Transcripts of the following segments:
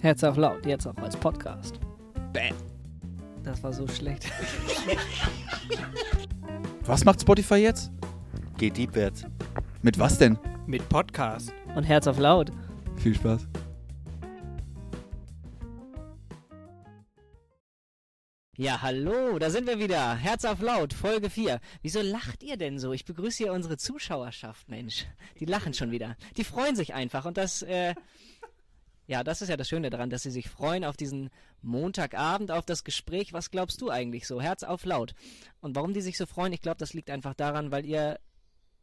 Herz auf laut, jetzt auch als Podcast. Bam. Das war so schlecht. Was macht Spotify jetzt? Geht deepwärts. Mit was denn? Mit Podcast. Und Herz auf laut. Viel Spaß. Ja, hallo, da sind wir wieder. Herz auf laut, Folge 4. Wieso lacht ihr denn so? Ich begrüße hier unsere Zuschauerschaft, Mensch. Die lachen schon wieder. Die freuen sich einfach und das, äh, ja, das ist ja das Schöne daran, dass sie sich freuen auf diesen Montagabend, auf das Gespräch. Was glaubst du eigentlich so? Herz auf laut. Und warum die sich so freuen, ich glaube, das liegt einfach daran, weil ihr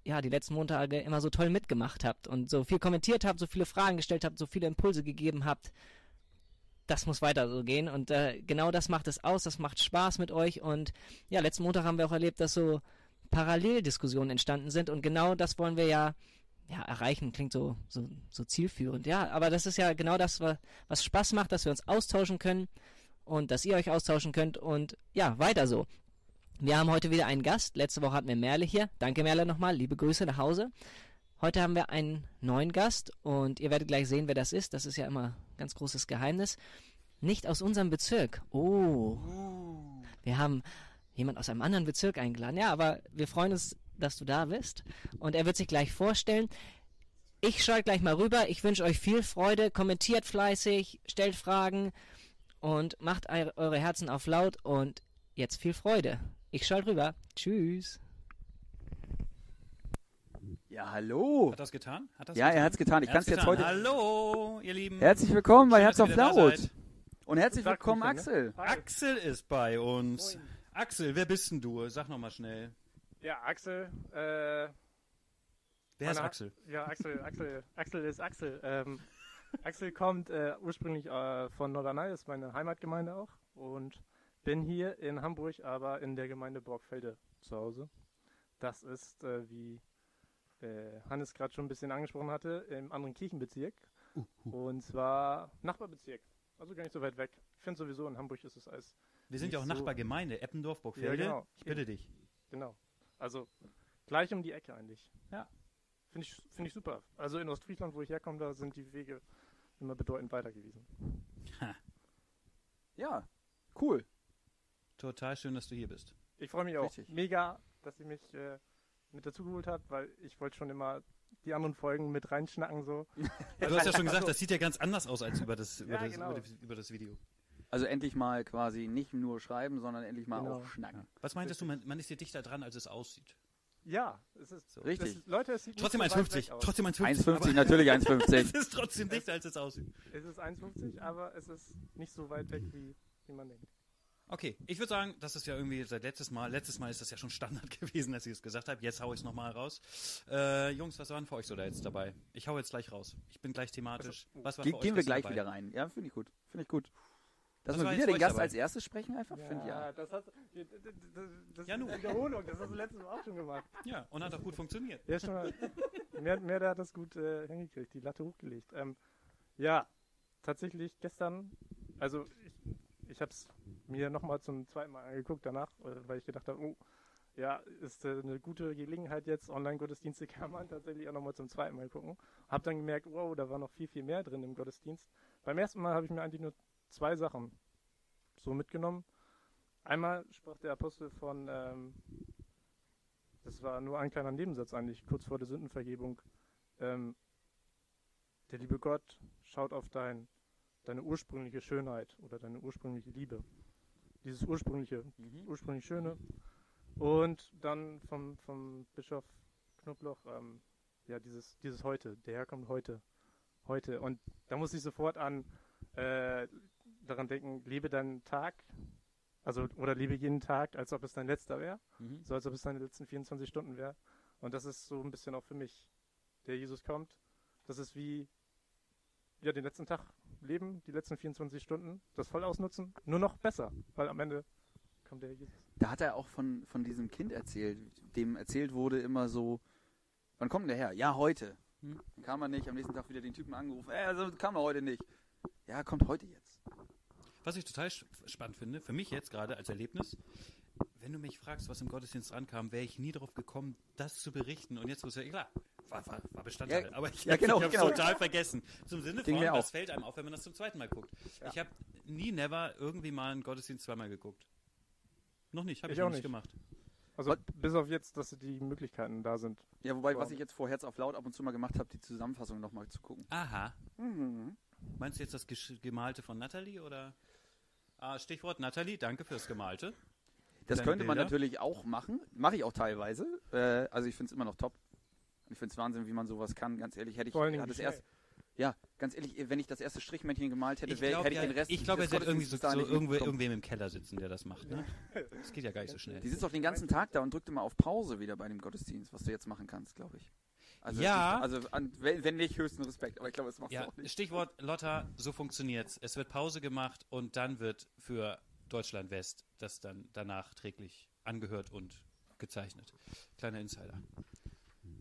ja, die letzten Montage immer so toll mitgemacht habt und so viel kommentiert habt, so viele Fragen gestellt habt, so viele Impulse gegeben habt das muss weiter so gehen. Und äh, genau das macht es aus, das macht Spaß mit euch. Und ja, letzten Montag haben wir auch erlebt, dass so Paralleldiskussionen entstanden sind. Und genau das wollen wir ja, ja erreichen. Klingt so, so, so zielführend. Ja, aber das ist ja genau das, was Spaß macht, dass wir uns austauschen können und dass ihr euch austauschen könnt. Und ja, weiter so. Wir haben heute wieder einen Gast. Letzte Woche hatten wir Merle hier. Danke Merle nochmal. Liebe Grüße nach Hause. Heute haben wir einen neuen Gast und ihr werdet gleich sehen, wer das ist. Das ist ja immer ein ganz großes Geheimnis. Nicht aus unserem Bezirk. Oh. Wir haben jemand aus einem anderen Bezirk eingeladen. Ja, aber wir freuen uns, dass du da bist. Und er wird sich gleich vorstellen. Ich schalte gleich mal rüber. Ich wünsche euch viel Freude. Kommentiert fleißig, stellt Fragen und macht eure Herzen auf laut. Und jetzt viel Freude. Ich schalte rüber. Tschüss. Ja, hallo. Hat das getan? Hat das ja, getan? er hat es getan. Ich kann es jetzt heute. Hallo, ihr Lieben. Herzlich willkommen bei Schön, Herz auf Laut. Und herzlich willkommen, ne? Axel. Axel ist bei uns. Axel, wer bist denn du? Sag nochmal schnell. Ja, Axel. Äh, Wer ist Axel? ja, Axel, Axel, Axel ist Axel. Ähm, Axel kommt äh, ursprünglich äh, von Norderney, ist meine Heimatgemeinde auch. Und bin hier in Hamburg, aber in der Gemeinde Borgfelde zu Hause. Das ist, äh, wie äh, Hannes gerade schon ein bisschen angesprochen hatte, im anderen Kirchenbezirk. Und zwar Nachbarbezirk. Also gar nicht so weit weg. Ich finde sowieso, in Hamburg ist es als Wir sind ja auch so- Nachbargemeinde, Eppendorf, Burgfelde. Ja, genau. Ich bitte dich. Genau. Also gleich um die Ecke eigentlich. Ja. Finde ich, finde ich super. Also in Ostfriesland, wo ich herkomme, da sind die Wege immer bedeutend weiter gewesen. Ja, cool. Total schön, dass du hier bist. Ich freue mich auch Richtig. mega, dass ihr mich äh, mit dazu geholt habt, weil ich wollte schon immer die anderen Folgen mit reinschnacken so. Du hast ja schon gesagt, das sieht ja ganz anders aus als über das, über Ja, das, genau. über das, über das Video. Also endlich mal quasi nicht nur schreiben, sondern endlich mal Genau. auch schnacken. Was meintest du, man, man ist hier dichter dran, als es aussieht? Ja, es ist So. Richtig. Das, Leute, es sieht Trotzdem nicht so weit 1,50. weg aus. Trotzdem 1,50. 1,50, aber natürlich 1,50. Es ist trotzdem dichter, als es aussieht. Es ist 1,50, aber es ist nicht so weit weg, wie, wie man denkt. Okay, ich würde sagen, das ist ja irgendwie seit letztes Mal, letztes Mal ist das ja schon Standard gewesen, als ich es gesagt habe. Jetzt hau ich es nochmal raus. Äh, Jungs, was waren für euch so da jetzt dabei? Ich hau jetzt gleich raus. Ich bin gleich thematisch. Was war Ge für euch gehen wir gestern gleich dabei? wieder rein. Ja, finde ich gut. Finde ich gut. Dass wir wieder den Gast dabei? als erstes sprechen einfach, ich ja. das hat das, das, Ja, ist eine Wiederholung, das hast du letztes Mal auch schon gemacht. Ja, und hat auch gut funktioniert. Ja, schon mal. Mehr, mehr der hat das gut äh, hingekriegt, die Latte hochgelegt. Ähm, ja, tatsächlich gestern, also ich, ich habe es mir nochmal zum zweiten Mal angeguckt danach, äh, weil ich gedacht habe, oh, ja, ist äh, eine gute Gelegenheit jetzt, Online-Gottesdienste kann man tatsächlich auch nochmal zum zweiten Mal gucken. Hab dann gemerkt, wow, da war noch viel, viel mehr drin im Gottesdienst. Beim ersten Mal habe ich mir eigentlich nur zwei Sachen so mitgenommen. Einmal sprach der Apostel von, ähm, das war nur ein kleiner Nebensatz eigentlich, kurz vor der Sündenvergebung. Ähm, der liebe Gott schaut auf dein, deine ursprüngliche Schönheit oder deine ursprüngliche Liebe. Dieses ursprüngliche, Mhm. ursprünglich Schöne. Und dann vom, vom Bischof Knobloch, ähm, ja, dieses, dieses Heute, der Herr kommt heute. Heute. Und da muss ich sofort an äh, daran denken, lebe deinen Tag, also oder lebe jeden Tag, als ob es dein letzter wäre Mhm. so als ob es seine letzten 24 Stunden wäre. Und das ist so ein bisschen auch für mich, der Jesus kommt. Das ist wie, ja, den letzten Tag leben, die letzten 24 Stunden, das voll ausnutzen, nur noch besser, weil am Ende kommt der Jesus. Da hat er auch von, von diesem Kind erzählt, dem erzählt wurde immer so, wann kommt der her? Ja, heute. Hm. Dann kam er nicht, am nächsten Tag wieder den Typen angerufen, äh, also kam er heute nicht. Ja, kommt heute jetzt. Was ich total spannend finde, für mich jetzt gerade als Erlebnis, wenn du mich fragst, was im Gottesdienst ankam, wäre ich nie darauf gekommen, das zu berichten. Und jetzt muss ja klar, war, war, war Bestandteil. Ja, aber ich, ja, genau, ich habe genau. total vergessen. Zum Sinne von, mir das auch. fällt einem auf, wenn man das zum zweiten Mal guckt. Ja. Ich habe nie, never irgendwie mal einen Gottesdienst zweimal geguckt. Noch nicht, habe ich, Ich noch auch nicht nicht. gemacht. Also bis auf jetzt, dass die Möglichkeiten da sind. Ja, wobei, was ich jetzt vor Herz auf laut ab und zu mal gemacht habe, die Zusammenfassung nochmal zu gucken. Aha. Mhm. Meinst du jetzt das Gesch- Gemalte von Natalie oder? Ah, Stichwort Natalie, danke fürs Gemalte. Das Deine könnte man Bilder? natürlich auch machen. Mache ich auch teilweise. Äh, also ich finde es immer noch top. Ich finde es Wahnsinn, wie man sowas kann. Ganz ehrlich, hätte ich das erst, ja, ganz ehrlich, wenn ich das erste Strichmännchen gemalt hätte, Ich wär, glaube, hätte ich ja, den Rest ich glaub, er wird irgendwie so, so irgendwo, irgendwem im Keller sitzen, der das macht. Ne? Das geht ja gar nicht so schnell. Die sitzt auch den ganzen Tag da und drückt immer auf Pause wieder bei dem Gottesdienst, was du jetzt machen kannst, glaube ich. Also, Ja. Also, an, wenn, wenn nicht, höchsten Respekt. Aber ich glaube, das machst Ja, auch nicht. Stichwort Lotta, so funktioniert's. Es wird Pause gemacht und dann wird für Deutschland West das dann danach träglich angehört und gezeichnet. Kleiner Insider.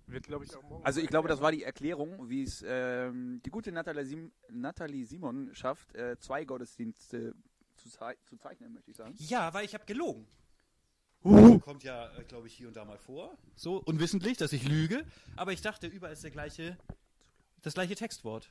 Wird, glaube ich, auch morgen. Also ich glaube, das war die Erklärung, wie es ähm, die gute Natalie, Sim Natalie Simon schafft, äh, zwei Gottesdienste zu, zei zu zeichnen, möchte ich sagen. Ja, weil ich habe gelogen. Kommt ja, äh, glaube ich, hier und da mal vor. So unwissentlich, dass ich lüge. Aber ich dachte, überall ist der gleiche, das gleiche Textwort.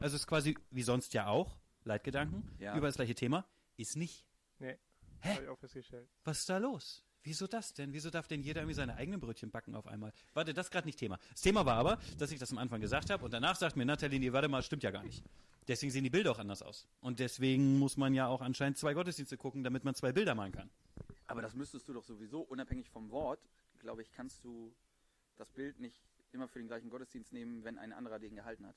Also es ist quasi, wie sonst ja auch, Leitgedanken, Ja. überall das gleiche Thema, ist nicht. Nee. Hä? Habe ich auch festgestellt. Was ist da los? Wieso das denn? Wieso darf denn jeder irgendwie seine eigenen Brötchen backen auf einmal? Warte, das ist gerade nicht Thema. Das Thema war aber, dass ich das am Anfang gesagt habe und danach sagt mir Nathalie, nee, warte mal, stimmt ja gar nicht. Deswegen sehen die Bilder auch anders aus. Und deswegen muss man ja auch anscheinend zwei Gottesdienste gucken, damit man zwei Bilder malen kann. Aber das müsstest du doch sowieso, unabhängig vom Wort, glaube ich, kannst du das Bild nicht immer für den gleichen Gottesdienst nehmen, wenn ein anderer den gehalten hat.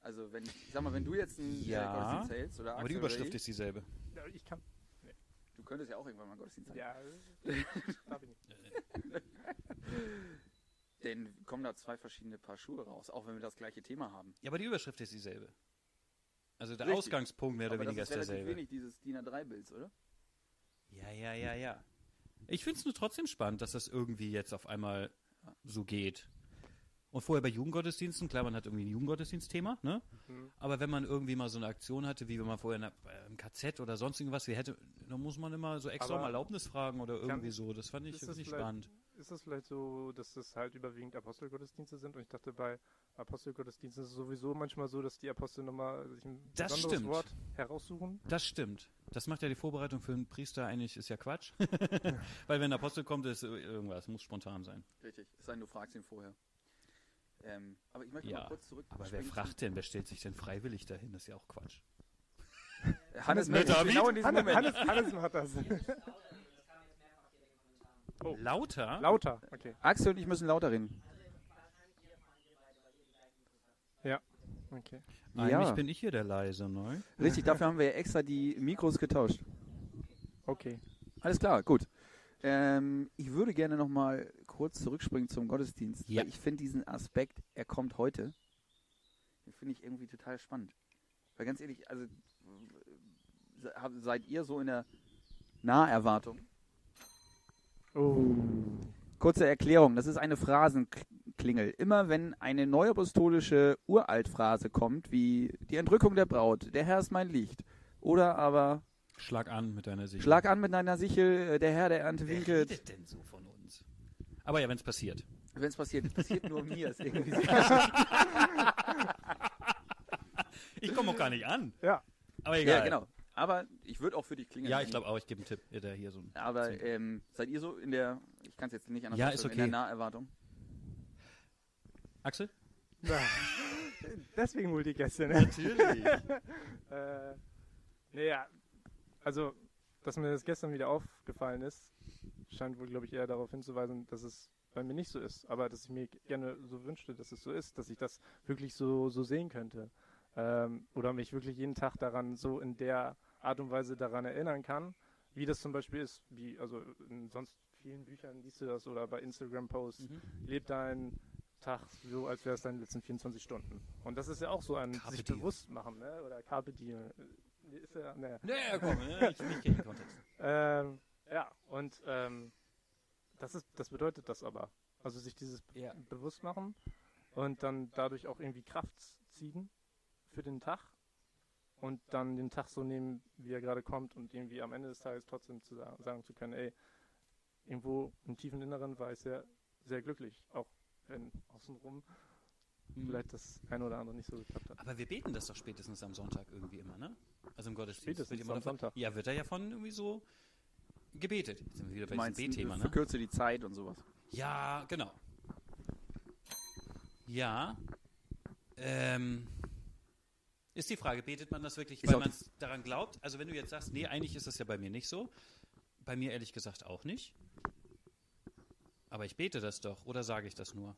Also wenn, ich sag mal, wenn du jetzt einen äh, Ja, Gottesdienst hältst oder Aber die Axel Überschrift ich, ist dieselbe. Ich kann. du könntest ja auch irgendwann mal einen Gottesdienst halten. Ja, darf ich nicht. Denn kommen da zwei verschiedene Paar Schuhe raus, auch wenn wir das gleiche Thema haben. Ja, aber die Überschrift ist dieselbe. Also der Richtig. Ausgangspunkt mehr oder Aber weniger das ist ist derselbe. wenig, dieses DIN A3-Bilds, oder? Ja, ja, ja, ja. Ich finde es nur trotzdem spannend, dass das irgendwie jetzt auf einmal so geht. Und vorher bei Jugendgottesdiensten, klar, man hat irgendwie ein Jugendgottesdienstthema, ne? Mhm. Aber wenn man irgendwie mal so eine Aktion hatte, wie wenn man vorher im KZ oder sonst irgendwas, wie hätte, dann muss man immer so extra Aber um Erlaubnis fragen oder irgendwie kann- so. Das fand ich, ist find das ich vielleicht- spannend. Ist es vielleicht so, dass das halt überwiegend Apostelgottesdienste sind? Und ich dachte, bei Apostelgottesdiensten ist es sowieso manchmal so, dass die Apostel nochmal sich ein Das besonderes stimmt. Wort heraussuchen. Das stimmt. Das macht ja die Vorbereitung für einen Priester eigentlich, ist ja Quatsch. Weil wenn ein Apostel kommt, ist irgendwas, muss spontan sein. Richtig, es sei denn, du fragst ihn vorher. Ähm, aber ich möchte Ja, mal kurz zurück. Aber wer fragt denn, wer stellt sich denn freiwillig dahin? Das ist ja auch Quatsch. Hannes sich David? genau in diesem Hannes, Moment. Hannes, Hannes macht das. Oh. Lauter? Lauter, okay. Axel und ich müssen lauter reden. okay. Eigentlich Ja. bin ich hier der Leise, ne? Richtig, dafür haben wir ja extra die Mikros getauscht. Okay. Alles klar, gut. Ähm, ich würde gerne noch mal kurz zurückspringen zum Gottesdienst. Ja. Weil ich finde diesen Aspekt, er kommt heute, den finde ich irgendwie total spannend. Weil ganz ehrlich, also seid ihr so in der Naherwartung? Oh. Kurze Erklärung, das ist eine Phrasenklingel. Immer wenn eine neuapostolische Uraltphrase kommt, wie die Entrückung der Braut, der Herr ist mein Licht, oder aber Schlag an mit deiner Sicht. Schlag an mit deiner Sichel, äh, der Herr der Ernte Wer winkelt. redet denn so von uns? Aber ja, wenn es passiert. Wenn es passiert, es passiert nur mir. Ist irgendwie so. Ich komme auch gar nicht an. Ja. Aber egal. ja, genau. Aber ich würde auch für dich klingeln. Ja, ich glaube auch, ich gebe einen Tipp. Ja, Der hier so Aber ähm, seid ihr so in der, ich kann es jetzt nicht anders Ja, ist in der okay. Naherwartung? Axel? Ja. Deswegen wohl die Gäste, ne? Natürlich. äh, naja, also, dass mir das gestern wieder aufgefallen ist, scheint wohl, glaube ich, eher darauf hinzuweisen, dass es bei mir nicht so ist. Aber dass ich mir gerne so wünschte, dass es so ist, dass ich das wirklich so, so sehen könnte. Ähm, oder mich wirklich jeden Tag daran so in der Art und Weise daran erinnern kann, wie das zum Beispiel ist, wie, also in sonst vielen Büchern liest du das oder bei Instagram-Posts, Mhm. lebt dein Tag so, als wäre es deine letzten 24 Stunden. Und das ist ja auch so ein Carpe sich diem. bewusst machen, ne? Oder Carpe Diem. Äh, Ist ja, ne. Naja, komm, ne? ich, ich kenne den Kontext. Ähm, ja, und ähm, das ist, das bedeutet das aber. Also sich dieses Ja. bewusst machen und dann dadurch auch irgendwie Kraft ziehen für den Tag und dann den Tag so nehmen, wie er gerade kommt und irgendwie am Ende des Tages trotzdem zu sagen, sagen zu können, ey, irgendwo im tiefen Inneren war ich sehr, sehr glücklich, auch wenn außenrum Hm. vielleicht das ein oder andere nicht so geklappt hat. Aber wir beten das doch spätestens am Sonntag irgendwie immer, ne? Also im Gottesdienst. Spätestens am davon- Sonntag. Ja, wird da ja von irgendwie so gebetet. Jetzt sind wir wieder bei meinst, diesem B-Thema, ne? verkürze die Zeit und sowas. Ja, genau. Ja. Ähm, ist die Frage, betet man das wirklich, weil man daran glaubt? Also wenn du jetzt sagst, nee, eigentlich ist das ja bei mir nicht so. Bei mir ehrlich gesagt auch nicht. Aber ich bete das doch, oder sage ich das nur?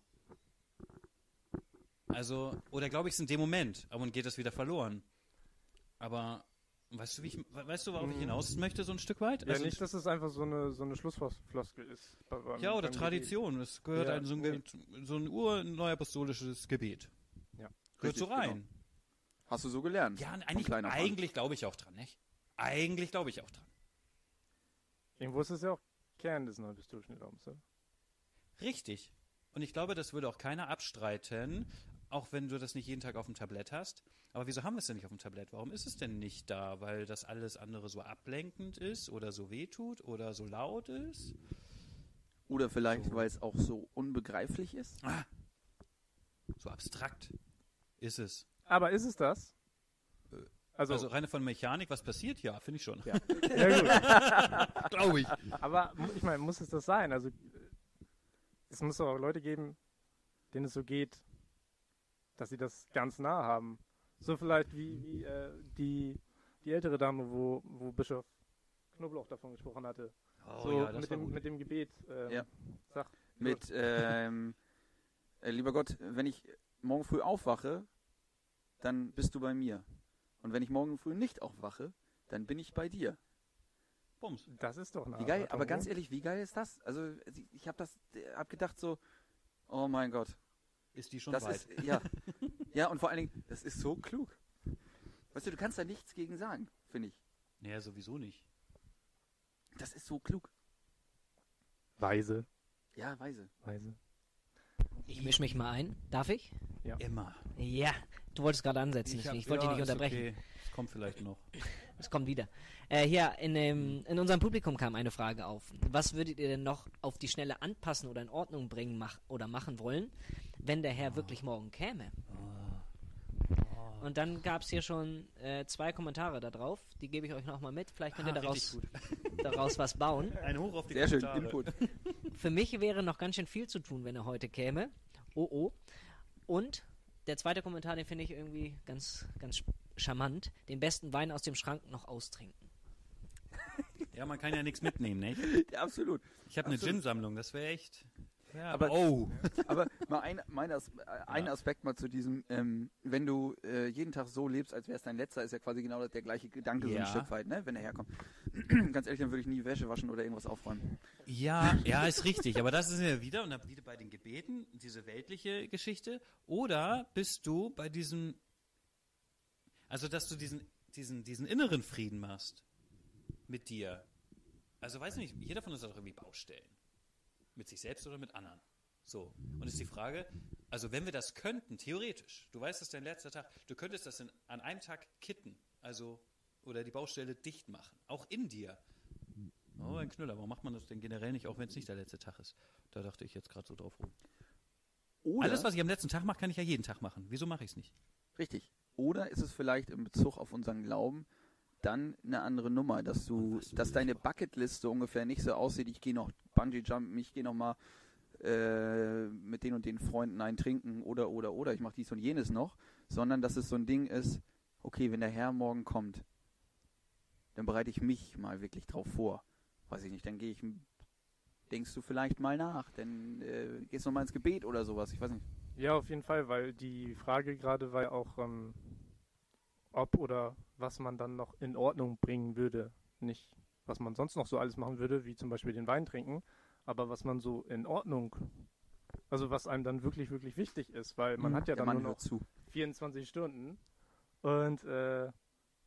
Also, oder glaube ich es in dem Moment, aber dann geht das wieder verloren. Aber weißt du, wie ich, weißt du, worauf ich Mm. hinaus möchte, so ein Stück weit? Ja, Also- nicht, dass es einfach so eine, so eine Schlussfloskel ist. ja, oder Tradition. Es gehört Ja, ein, so, ein, so ein urneuapostolisches Gebet. Ja. Gehört so Richtig, rein. genau. Hast du so gelernt? Ja, eigentlich, eigentlich glaube ich auch dran, nicht? Eigentlich glaube ich auch dran. Irgendwo ist es ja auch Kern des Glaubens. Oder? Richtig. Und ich glaube, das würde auch keiner abstreiten, auch wenn du das nicht jeden Tag auf dem Tablett hast. Aber wieso haben wir es denn nicht auf dem Tablett? Warum ist es denn nicht da? Weil das alles andere so ablenkend ist oder so wehtut oder so laut ist? Oder vielleicht, So. weil es auch so unbegreiflich ist? Ah, so abstrakt ist es. Aber ist es das? Äh, Also, Also reine von Mechanik, was passiert? Ja, finde ich schon. Ja. ja gut. glaube ich. Aber ich meine, muss es das sein? Also, äh, es muss doch auch Leute geben, denen es so geht, dass sie das ganz nah haben. So vielleicht wie, wie äh, die, die ältere Dame, wo, wo Bischof Knoblauch davon gesprochen hatte. Oh so ja, das mit, war dem, gut. mit dem Gebet. Ähm, Ja. Sag, Mit, ähm, äh, lieber Gott, wenn ich morgen früh aufwache, dann bist du bei mir. Und wenn ich morgen früh nicht aufwache, dann bin ich bei dir. Bums. das ist doch eine Wie geil, aber ganz ehrlich, wie geil ist das? Also, ich habe das, hab gedacht so, oh mein Gott, Ist die schon das weit. ist, ja, ja, und vor allen Dingen, das ist so klug. Weißt du, du kannst da nichts gegen sagen, finde ich. Naja, sowieso nicht. Das ist so klug. Weise. Ja, weise. Weise. Ich mische mich mal ein. Darf ich? Immer. Ja. Du wolltest gerade ansetzen, deswegen. Ich, wollte ja, dich nicht unterbrechen. Okay. Es kommt vielleicht noch. Es kommt wieder. Äh, hier, in, dem, in unserem Publikum kam eine Frage auf. Was würdet ihr denn noch auf die Schnelle anpassen oder in Ordnung bringen mach, oder machen wollen, wenn der Herr wirklich morgen käme? Und dann gab es hier schon äh, zwei Kommentare da drauf. Die gebe ich euch nochmal mit. Vielleicht könnt ihr Ah, daraus, daraus was bauen. Ein Hoch auf die Sehr schön, Kommentare. Input. Für mich wäre noch ganz schön viel zu tun, wenn er heute käme. Oh oh. Und der zweite Kommentar, den finde ich irgendwie ganz, ganz charmant. Den besten Wein aus dem Schrank noch austrinken. Ja, man kann ja nichts mitnehmen, nicht? Ja, absolut. Ich habe eine. Gin-Sammlung, das wäre echt. Ja, Aber- oh. Aber mal ein, mein As äh, ein Aspekt mal zu diesem, ähm, wenn du äh, jeden Tag so lebst, als wäre es dein letzter, ist ja quasi genau der gleiche Gedanke so Ja. ein Stück weit, ne? wenn er herkommt. Ganz ehrlich, dann würde ich nie Wäsche waschen oder irgendwas aufräumen. Ja, ja, ist richtig. Aber das ist ja wieder, und dann wieder bei den Gebeten, diese weltliche Geschichte. Oder bist du bei diesem, also dass du diesen, diesen, diesen inneren Frieden machst mit dir. Also weiß nicht, jeder von uns hat doch irgendwie Baustellen. Mit sich selbst oder mit anderen. So. Und ist die Frage, also wenn wir das könnten, theoretisch, du weißt, es ist dein letzter Tag, du könntest das in, an einem Tag kitten, also, oder die Baustelle dicht machen, auch in dir. Oh, ein Knüller, warum macht man das denn generell nicht, auch wenn es nicht der letzte Tag ist? Da dachte ich jetzt gerade so drauf rum. Oder, Alles, was ich am letzten Tag mache, kann ich ja jeden Tag machen. Wieso mache ich es nicht? richtig. Oder ist es vielleicht in Bezug auf unseren Glauben dann eine andere Nummer, dass du, du dass deine Bucketliste ungefähr nicht so aussieht, ich gehe noch Bungee Jumpen, ich gehe noch mal äh, mit den und den Freunden ein trinken oder oder oder. Ich mache dies und jenes noch, sondern dass es so ein Ding ist, okay, wenn der Herr morgen kommt, dann bereite ich mich mal wirklich drauf vor. Weiß ich nicht, dann gehe ich, denkst du vielleicht mal nach, dann äh, gehst noch mal ins Gebet oder sowas, ich weiß nicht. Ja, auf jeden Fall, weil die Frage gerade war ja auch, ähm, ob oder was man dann noch in Ordnung bringen würde. Nicht, was man sonst noch so alles machen würde, wie zum Beispiel den Wein trinken, aber was man so in Ordnung, also was einem dann wirklich, wirklich wichtig ist, weil man hat ja dann nur noch zu. 24 Stunden und äh,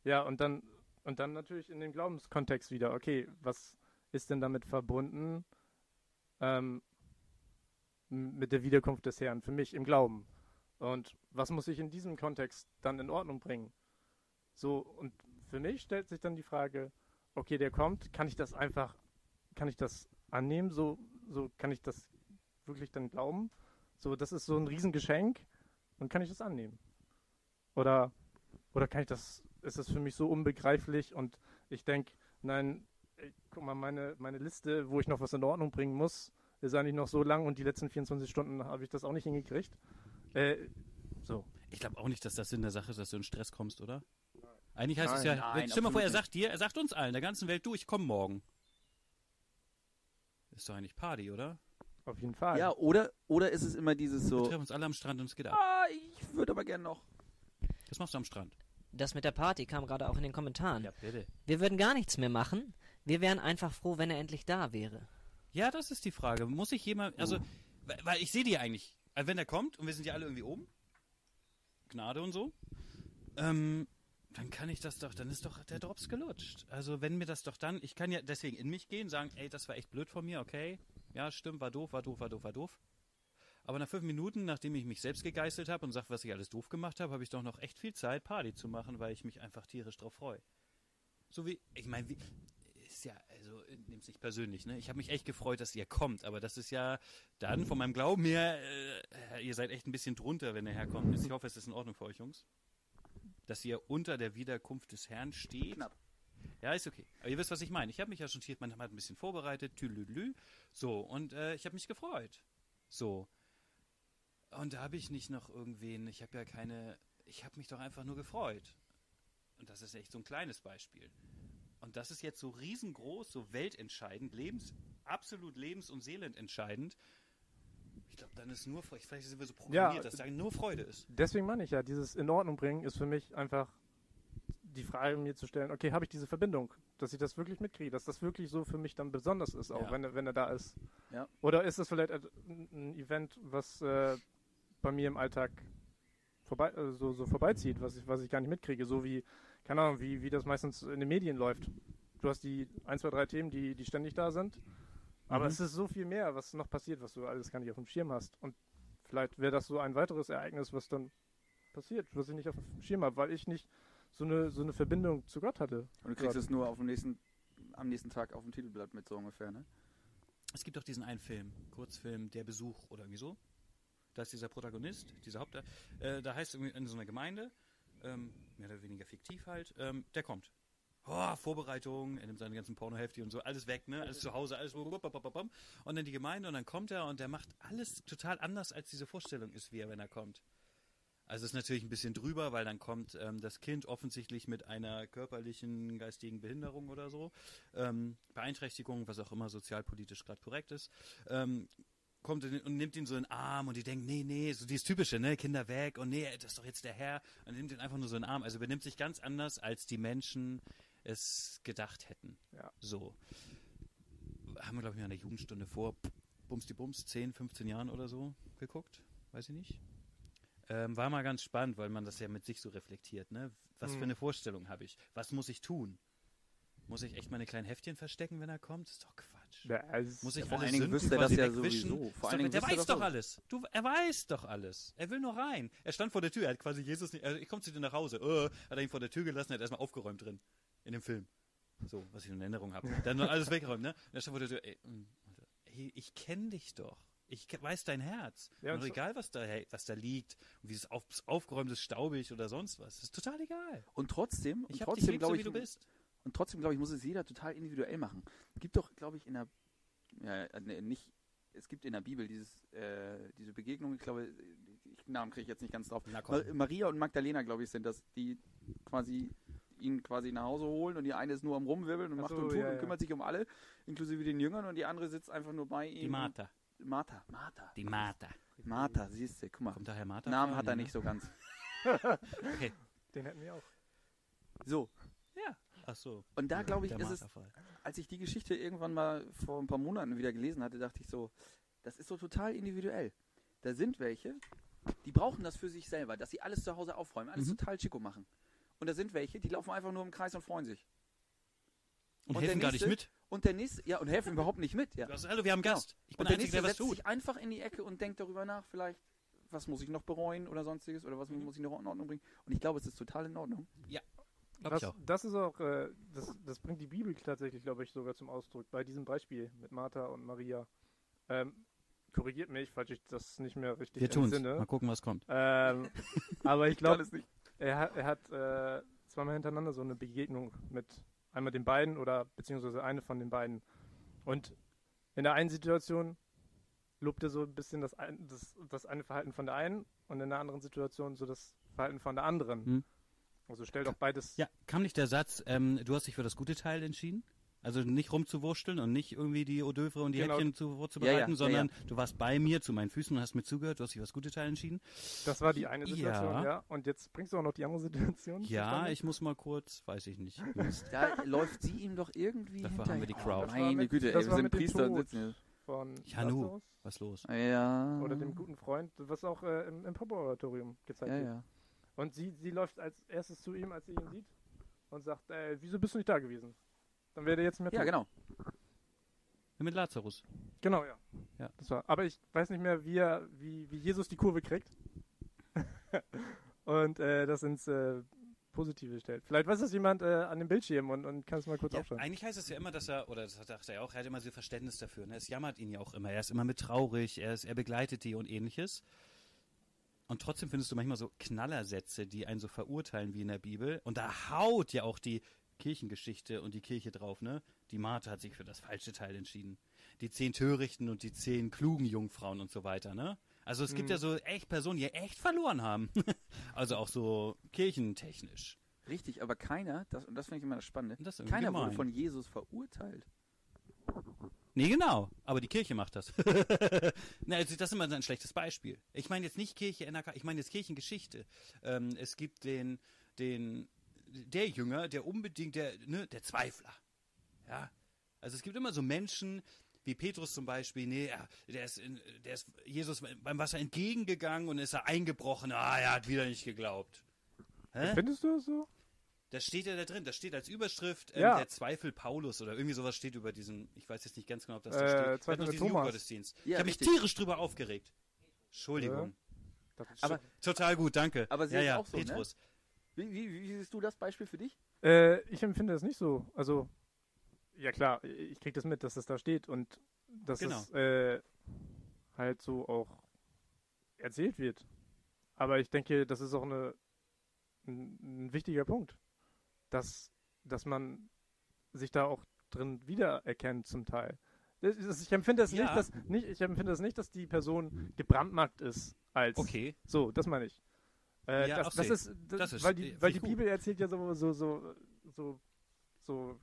ja, und dann und dann natürlich in dem Glaubenskontext wieder, okay, was ist denn damit verbunden ähm, mit der Wiederkunft des Herrn für mich im Glauben? Und was muss ich in diesem Kontext dann in Ordnung bringen? So, und für mich stellt sich dann die Frage, okay, der kommt, kann ich das einfach, kann ich das annehmen? So, so kann ich das wirklich dann glauben? So, das ist so ein Riesengeschenk und kann ich das annehmen? Oder, oder kann ich das, ist das für mich so unbegreiflich und ich denke, nein, ey, guck mal, meine, meine Liste, wo ich noch was in Ordnung bringen muss, ist eigentlich noch so lang und die letzten 24 Stunden habe ich das auch nicht hingekriegt. Äh, so. Ich glaube auch nicht, dass das Sinn der Sache ist, dass du in Stress kommst, oder? Eigentlich heißt es Nein, ja, nein, stell mal vor, er sagt dir, er sagt uns allen, der ganzen Welt, du, ich komme morgen. Ist doch eigentlich Party, oder? Auf jeden Fall. Ja, oder, oder ist es immer dieses Wir so, treffen uns alle am Strand und es geht ab. ah, ich würde aber gerne noch. Das machst du am Strand. Das mit der Party kam gerade auch in den Kommentaren. bitte. Wir würden gar nichts mehr machen. Wir wären einfach froh, wenn er endlich da wäre. Ja, das ist die Frage. Muss ich jemand, also, weil, weil ich sehe die eigentlich. Also wenn er kommt und wir sind ja alle irgendwie oben, Gnade und so, ähm, dann kann ich das doch, dann ist doch der Drops gelutscht. Also wenn mir das doch dann, ich kann ja deswegen in mich gehen, sagen, ey, das war echt blöd von mir, okay, ja, stimmt, war doof, war doof, war doof, war doof. Aber nach fünf Minuten, nachdem ich mich selbst gegeißelt habe und sage, was ich alles doof gemacht habe, habe ich doch noch echt viel Zeit, Party zu machen, weil ich mich einfach tierisch drauf freue. So wie, ich meine, wie, ist ja, also nehmt's nicht persönlich, ne? Ich habe mich echt gefreut, dass ihr kommt, aber das ist ja dann von meinem Glauben her, äh, ihr seid echt ein bisschen drunter, wenn er herkommt. Ich hoffe, es ist in Ordnung für euch, Jungs. Dass ihr unter der Wiederkunft des Herrn steht. Knapp. Ja, ist okay. Aber ihr wisst, was ich meine. Ich habe mich ja schon man hat ein bisschen vorbereitet, tülülü. So, und äh, ich habe mich gefreut. So. Und da habe ich nicht noch irgendwen, ich habe ja keine, ich habe mich doch einfach nur gefreut. Und das ist echt so ein kleines Beispiel. Und das ist jetzt so riesengroß, so weltentscheidend, lebens, absolut lebens- und seelententscheidend. Ich glaube, dann ist nur, vielleicht sind wir so programmiert, Ja, dass da nur Freude ist. Deswegen meine ich ja, dieses in Ordnung bringen ist für mich einfach die Frage mir zu stellen, okay, habe ich diese Verbindung, dass ich das wirklich mitkriege, dass das wirklich so für mich dann besonders ist, auch Ja. wenn, er, wenn er da ist. Ja. Oder ist das vielleicht ein ein Event, was äh, bei mir im Alltag vorbei, äh, so, so vorbeizieht, was ich, was ich gar nicht mitkriege, so wie, keine Ahnung, wie, wie das meistens in den Medien läuft. Du hast die ein, zwei, drei Themen, die, die ständig da sind, aber Mhm. es ist so viel mehr, was noch passiert, was du alles gar nicht auf dem Schirm hast. Und vielleicht wäre das so ein weiteres Ereignis, was dann passiert, was ich nicht auf dem Schirm habe, weil ich nicht so eine, so eine Verbindung zu Gott hatte. Und du kriegst Gott. es nur auf dem nächsten, am nächsten Tag auf dem Titelblatt mit, so ungefähr, ne? Es gibt doch diesen einen Film, Kurzfilm, Der Besuch oder irgendwie so. Da ist dieser Protagonist, dieser Haupt, äh, da heißt irgendwie in so einer Gemeinde, ähm, mehr oder weniger fiktiv halt, ähm, der kommt. Oh, Vorbereitung, er nimmt seine ganzen Pornohefte und so, alles weg, ne? Alles zu Hause, alles und dann die Gemeinde und dann kommt er und der macht alles total anders, als diese Vorstellung ist, wie er, wenn er kommt. Also ist natürlich ein bisschen drüber, weil dann kommt ähm, das Kind offensichtlich mit einer körperlichen, geistigen Behinderung oder so, ähm, Beeinträchtigung, was auch immer sozialpolitisch gerade korrekt ist, ähm, kommt und nimmt ihn so in den Arm und die denken, nee, nee, so dieses typische, ne, Kinder weg und nee, das ist doch jetzt der Herr und nimmt ihn einfach nur so in den Arm. Also benimmt sich ganz anders, als die Menschen es gedacht hätten. Ja. So. Haben wir, glaube ich, mal in der Jugendstunde vor Bums die Bums, 10, 15 Jahren oder so geguckt, weiß ich nicht. Ähm, war mal ganz spannend, weil man das ja mit sich so reflektiert, ne? Was für Mhm. eine Vorstellung habe ich? Was muss ich tun? Muss ich echt meine kleinen Heftchen verstecken, wenn er kommt? ist doch Quatsch. Ja, also Muss ich vor alle allen Dingen wüsste er das ja wegwischen? sowieso. Vor allen Dingen der er weiß das doch so. alles. Du, er weiß doch alles. Er will nur rein. Er stand vor der Tür, er hat quasi Jesus nicht. Also ich komme zu dir nach Hause. Äh, hat er ihn vor der Tür gelassen, er hat erstmal aufgeräumt drin. In dem Film. So, was ich in Erinnerung habe. Dann alles weggeräumt, ne? Und er stand vor der Tür, ey, mm, ich kenne dich doch. Ich weiß dein Herz. Ja, und und so- egal, was da, hey, was da liegt und wie es auf, aufgeräumt ist, staubig oder sonst was. ist total egal. Und trotzdem, und Ich hab dich trotzdem lieb, so glaube wie ich, du bist. und trotzdem glaube ich, muss es jeder total individuell machen. Gibt doch, glaube ich, in der, ja, ne, nicht, es gibt in der Bibel dieses, äh, diese Begegnung, ich glaube, ich, Namen kriege ich jetzt nicht ganz drauf. Na Maria und Magdalena, glaube ich, sind das, die quasi ihn quasi nach Hause holen und die eine ist nur am Rumwirbeln und Ach macht so, und tut ja, und kümmert sich um alle, inklusive den Jüngern und die andere sitzt einfach nur bei ihm. Die Martha. Martha, Martha. Die Martha. Martha, siehst du, guck mal. Kommt daher Martha? Namen hat er nicht so ganz. Okay. Den hätten wir auch. So, Ja. Ach so. und da glaube ich, ist es, als ich die Geschichte irgendwann mal vor ein paar Monaten wieder gelesen hatte, dachte ich so, das ist so total individuell. Da sind welche, die brauchen das für sich selber, dass sie alles zu Hause aufräumen, alles Mhm. total schicko machen. Und da sind welche, die laufen einfach nur im Kreis und freuen sich. Und, Und helfen der gar nicht nächste- mit. Und der nächste, ja, und helfen überhaupt nicht mit, ja. Sagst, hallo, wir haben Genau. Gast. Ich bin Und der der Einzige, nächste der was setzt tut. sich einfach in die Ecke und denkt darüber nach, vielleicht, was muss ich noch bereuen oder sonstiges oder was Mhm. muss ich noch in Ordnung bringen. Und ich glaube, es ist total in Ordnung. Ich auch. das ist auch, äh, das, das bringt die Bibel tatsächlich, glaube ich, sogar zum Ausdruck bei diesem Beispiel mit Martha und Maria. Ähm, korrigiert mich, falls ich das nicht mehr richtig Wir tun's. entsinne. Mal gucken, was kommt. Ähm, aber ich glaube. Er hat, er hat äh, zweimal hintereinander so eine Begegnung mit einmal den beiden oder beziehungsweise eine von den beiden. Und in der einen Situation lobt er so ein bisschen das, ein, das, das eine Verhalten von der einen und in der anderen Situation so das Verhalten von der anderen. Hm. Also stellt auch beides. Ja, kam nicht der Satz, ähm, du hast dich für das gute Teil entschieden? Also nicht rumzuwursteln und nicht irgendwie die Hors d'oeuvre und die Genau. Häppchen zu, vorzubereiten, Ja, ja, ja, sondern du warst bei mir zu meinen Füßen und hast mir zugehört, du hast dich für das gute Teil entschieden. Das war die eine Situation, Ja. ja. Und jetzt bringst du auch noch die andere Situation. Ja, zustande? ich muss mal kurz, weiß ich nicht. Mist. Da läuft sie ihm doch irgendwie Dafür hinterher. haben wir die Crowd. Oh, meine mit- Güte, ey, das wir war sind mit dem Priester sitzen hier. Von Ja, nu. Lazarus Was los? Ja. oder dem guten Freund, was auch äh, im, im Pop-Oratorium gezeigt Ja, wird. ja. Und sie, sie läuft als erstes zu ihm, als sie ihn sieht und sagt, äh, wieso bist du nicht da gewesen? Dann wäre der jetzt mehr Ja, genau. Mit Lazarus. Genau, ja. Ja. Das war. Aber ich weiß nicht mehr, wie, er, wie, wie Jesus die Kurve kriegt. und äh, das ins äh, Positive stellt. Vielleicht weiß das jemand äh, an dem Bildschirm und, und kann es mal kurz Ja, aufschreiben. eigentlich heißt es ja immer, dass er, oder das sagt er ja auch, er hat immer so Verständnis dafür. Ne? Es jammert ihn ja auch immer. Er ist immer mit traurig, er, ist, er begleitet die und ähnliches. Und trotzdem findest du manchmal so Knallersätze, die einen so verurteilen wie in der Bibel. Und da haut ja auch die Kirchengeschichte und die Kirche drauf, ne? Die Martha hat sich für das falsche Teil entschieden. Die zehn Törichten und die zehn klugen Jungfrauen und so weiter, ne? Also es gibt Mhm. ja so echt Personen, die echt verloren haben. also auch so kirchentechnisch. Richtig, aber keiner, das, und das finde ich immer das Spannende, das keiner wurde gemein. von Jesus verurteilt. Nee, genau. Aber die Kirche macht das. Na, also das ist immer ein schlechtes Beispiel. Ich meine jetzt nicht Kirche, NRK, ich meine jetzt Kirchengeschichte. Ähm, es gibt den, den, der Jünger, der unbedingt, der, ne, der Zweifler. Ja. Also es gibt immer so Menschen, wie Petrus zum Beispiel, nee, er, der ist, in, der ist Jesus beim Wasser entgegengegangen und ist er eingebrochen. Ah, er hat wieder nicht geglaubt. Hä? Findest du das so? Das steht ja da drin. Das steht als Überschrift ähm, Ja. der Zweifel Paulus oder irgendwie sowas steht über diesen. Ich weiß jetzt nicht ganz genau, ob das Äh, da steht. Wir hatten Zweifel noch diesen. Jugendgottesdienst. Ja, ich habe mich tierisch drüber aufgeregt. Entschuldigung. Ist Aber- Total gut, danke. Aber sie ja, ist ja, auch so, ne? Wie, wie, wie siehst du das Beispiel für dich? Äh, ich empfinde das nicht so. Also, ja klar, ich krieg das mit, dass das da steht und dass Genau. es äh, halt so auch erzählt wird. Aber ich denke, das ist auch eine, ein, ein wichtiger Punkt, dass, dass man sich da auch drin wiedererkennt zum Teil. Das Ich empfinde das Ja. nicht, dass nicht, ich empfinde das nicht, dass die Person gebrandmarkt ist als Okay. so, das meine ich. Äh, Ja, das, das, ist, das, Das ist- weil die, äh, weil die. Bibel erzählt ja so, so, so, so, so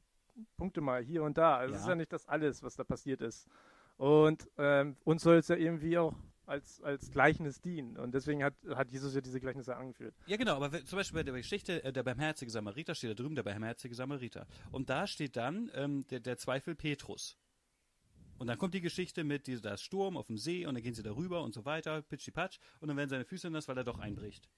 Punkte mal hier und da. Also Es Ja. ist ja nicht das alles, was da passiert ist. Und ähm, uns soll es ja irgendwie auch als, als Gleichnis dienen. Und deswegen hat, hat Jesus ja diese Gleichnisse angeführt. Ja, genau, aber zum Beispiel bei der Geschichte, äh, der barmherzige Samariter steht da drüben, der barmherzige Samariter. Und da steht dann ähm, der, der Zweifel Petrus. Und dann kommt die Geschichte mit, die, da ist Sturm auf dem See und dann gehen sie da rüber und so weiter, pitschipatsch, und dann werden seine Füße nass, weil er doch einbricht.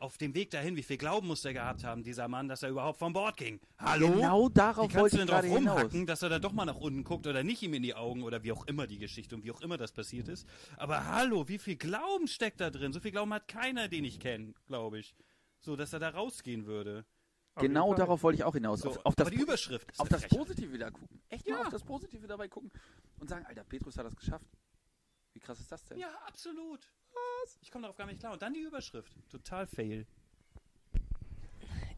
Auf dem Weg dahin, wie viel Glauben muss der gehabt haben, dieser Mann, dass er überhaupt von Bord ging? Hallo? Genau Wie darauf kannst wollte du ich denn drauf gerade hinaus. rumhacken, dass er da doch mal nach unten guckt oder nicht ihm in die Augen oder wie auch immer die Geschichte und wie auch immer das passiert ist. Aber hallo, wie viel Glauben steckt da drin? So viel Glauben hat keiner, den ich kenne, glaube ich. So, dass er da rausgehen würde. Genau darauf wollte ich auch hinaus. So, auf, auf das, aber die Überschrift ist auf das Frechheit. Positive da gucken. Echt Ja. mal auf das Positive dabei gucken und sagen, Alter, Petrus hat das geschafft. Wie krass ist das denn? Ja, absolut. Was? Ich komme darauf gar nicht klar. Und dann die Überschrift. Total fail.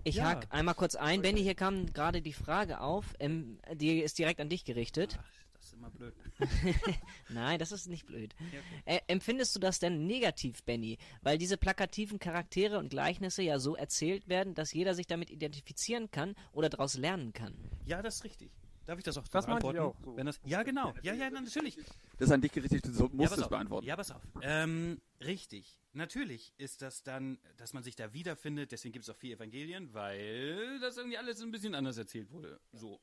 Ich Ja. hake einmal kurz ein. Benny, hier kam gerade die Frage auf. Ähm, die ist direkt an dich gerichtet. Ach, das ist immer blöd. Nein, das ist nicht blöd. Ja, okay. Äh, empfindest du das denn negativ, Benny? Weil diese plakativen Charaktere und Gleichnisse ja so erzählt werden, dass jeder sich damit identifizieren kann oder daraus lernen kann. Ja, das ist richtig. Darf ich das auch Das meinte ich beantworten? auch so. Wenn das, ja, genau. Ja, ja, na, natürlich. Das ist an dich gerichtet, du musst ja, pass es auf. beantworten. Ja, pass auf. Ähm, richtig. Natürlich ist das dann, dass man sich da wiederfindet. Deswegen gibt es auch vier Evangelien, weil das irgendwie alles ein bisschen anders erzählt wurde. So.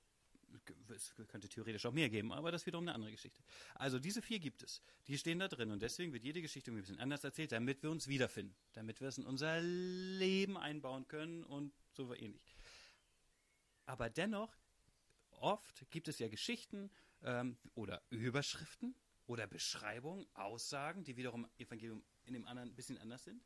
Es könnte theoretisch auch mehr geben, aber das ist wiederum eine andere Geschichte. Also diese vier gibt es. Die stehen da drin und deswegen wird jede Geschichte ein bisschen anders erzählt, damit wir uns wiederfinden. Damit wir es in unser Leben einbauen können und so ähnlich. Aber dennoch, oft gibt es ja Geschichten ähm, oder Überschriften oder Beschreibungen, Aussagen, die wiederum Evangelium in dem anderen ein bisschen anders sind.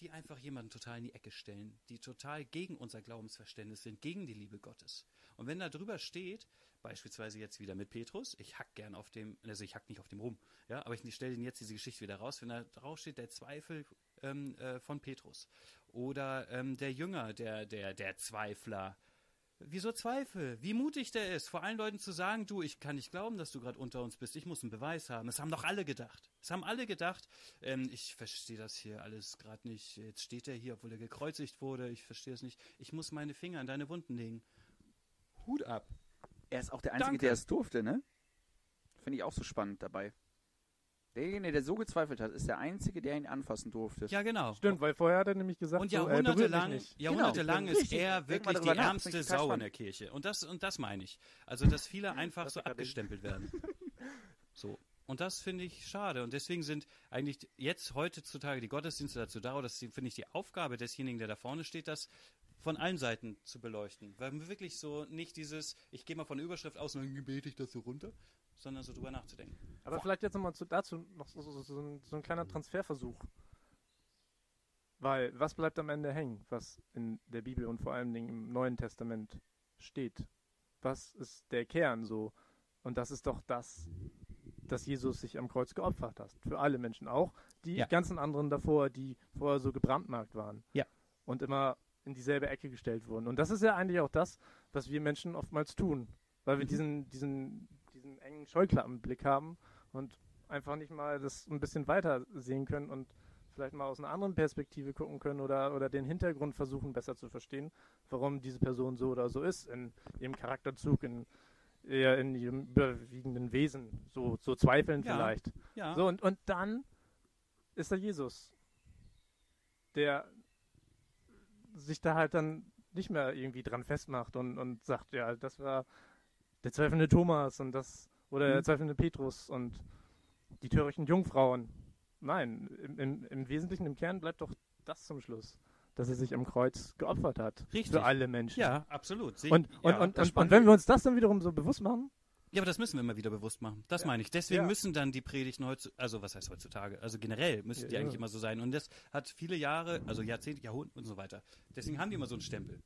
die einfach jemanden total in die Ecke stellen, die total gegen unser Glaubensverständnis sind, gegen die Liebe Gottes. Und wenn da drüber steht, beispielsweise jetzt wieder mit Petrus, ich hack gern auf dem, also ich hack nicht auf dem rum, ja, aber ich stelle Ihnen jetzt diese Geschichte wieder raus, wenn da drauf steht, der Zweifel ähm, äh, von Petrus oder ähm, der Jünger, der, der, der Zweifler, Wieso Zweifel? Wie mutig der ist, vor allen Leuten zu sagen, du, ich kann nicht glauben, dass du gerade unter uns bist, ich muss einen Beweis haben. Es haben doch alle gedacht. Es haben alle gedacht, ähm, ich verstehe das hier alles gerade nicht. Jetzt steht er hier, obwohl er gekreuzigt wurde, ich verstehe es nicht. Ich muss meine Finger an deine Wunden legen. Hut ab. Er ist auch der Einzige, Danke. der es durfte, ne? Finde ich auch so spannend dabei. Derjenige, der so gezweifelt hat, ist der Einzige, der ihn anfassen durfte. Ja, genau. Stimmt, weil vorher hat er nämlich gesagt, Und so, äh, jahrhundertelang, jahrhundertelang Genau. ist Richtig. er wirklich die nach, ärmste Sau in der Kirche. Und das, und das meine ich. Also, dass viele einfach Das so abgestempelt werden. So. Und das finde ich schade. Und deswegen sind eigentlich jetzt heutzutage die Gottesdienste dazu da, das finde ich die Aufgabe desjenigen, der da vorne steht, das von allen Seiten zu beleuchten. Weil wir wirklich so nicht dieses, ich gehe mal von der Überschrift aus und dann bete ich das so runter, sondern so drüber nachzudenken. Aber vielleicht jetzt nochmal zu, dazu noch so, so, so, ein, so ein kleiner Transferversuch. Weil, was bleibt am Ende hängen, was in der Bibel und vor allen Dingen im Neuen Testament steht? Was ist der Kern so? Und das ist doch das, dass Jesus sich am Kreuz geopfert hat. Für alle Menschen auch. Die Ja. ganzen anderen davor, die vorher so gebrandmarkt waren. Ja. Und immer in dieselbe Ecke gestellt wurden. Und das ist ja eigentlich auch das, was wir Menschen oftmals tun. Weil wir Mhm. diesen, diesen, Scheuklappenblick haben und einfach nicht mal das ein bisschen weiter sehen können und vielleicht mal aus einer anderen Perspektive gucken können oder, oder den Hintergrund versuchen besser zu verstehen, warum diese Person so oder so ist, in ihrem Charakterzug, in, eher in ihrem überwiegenden Wesen, so, so zweifeln Ja. vielleicht. Ja. So, und, und dann ist da Jesus, der sich da halt dann nicht mehr irgendwie dran festmacht und, und sagt, ja, das war der zweifelnde Thomas und das, oder der Mhm. zweifelnde Petrus und die törichten Jungfrauen. Nein, im, im, im Wesentlichen, im Kern bleibt doch das zum Schluss, dass er sich am Kreuz geopfert hat. Richtig. Für alle Menschen. ja, absolut. Sehe- Und, und, ja, und, und, und wenn wir uns das dann wiederum so bewusst machen, Ja, aber das müssen wir immer wieder bewusst machen. Das Ja. meine ich. Deswegen Ja. müssen dann die Predigten heutzutage, also was heißt heutzutage? Also generell müssen Ja, die eigentlich immer so sein. Und das hat viele Jahre, also Jahrzehnte, Jahrhunderte und so weiter. Deswegen haben die immer so einen Stempel.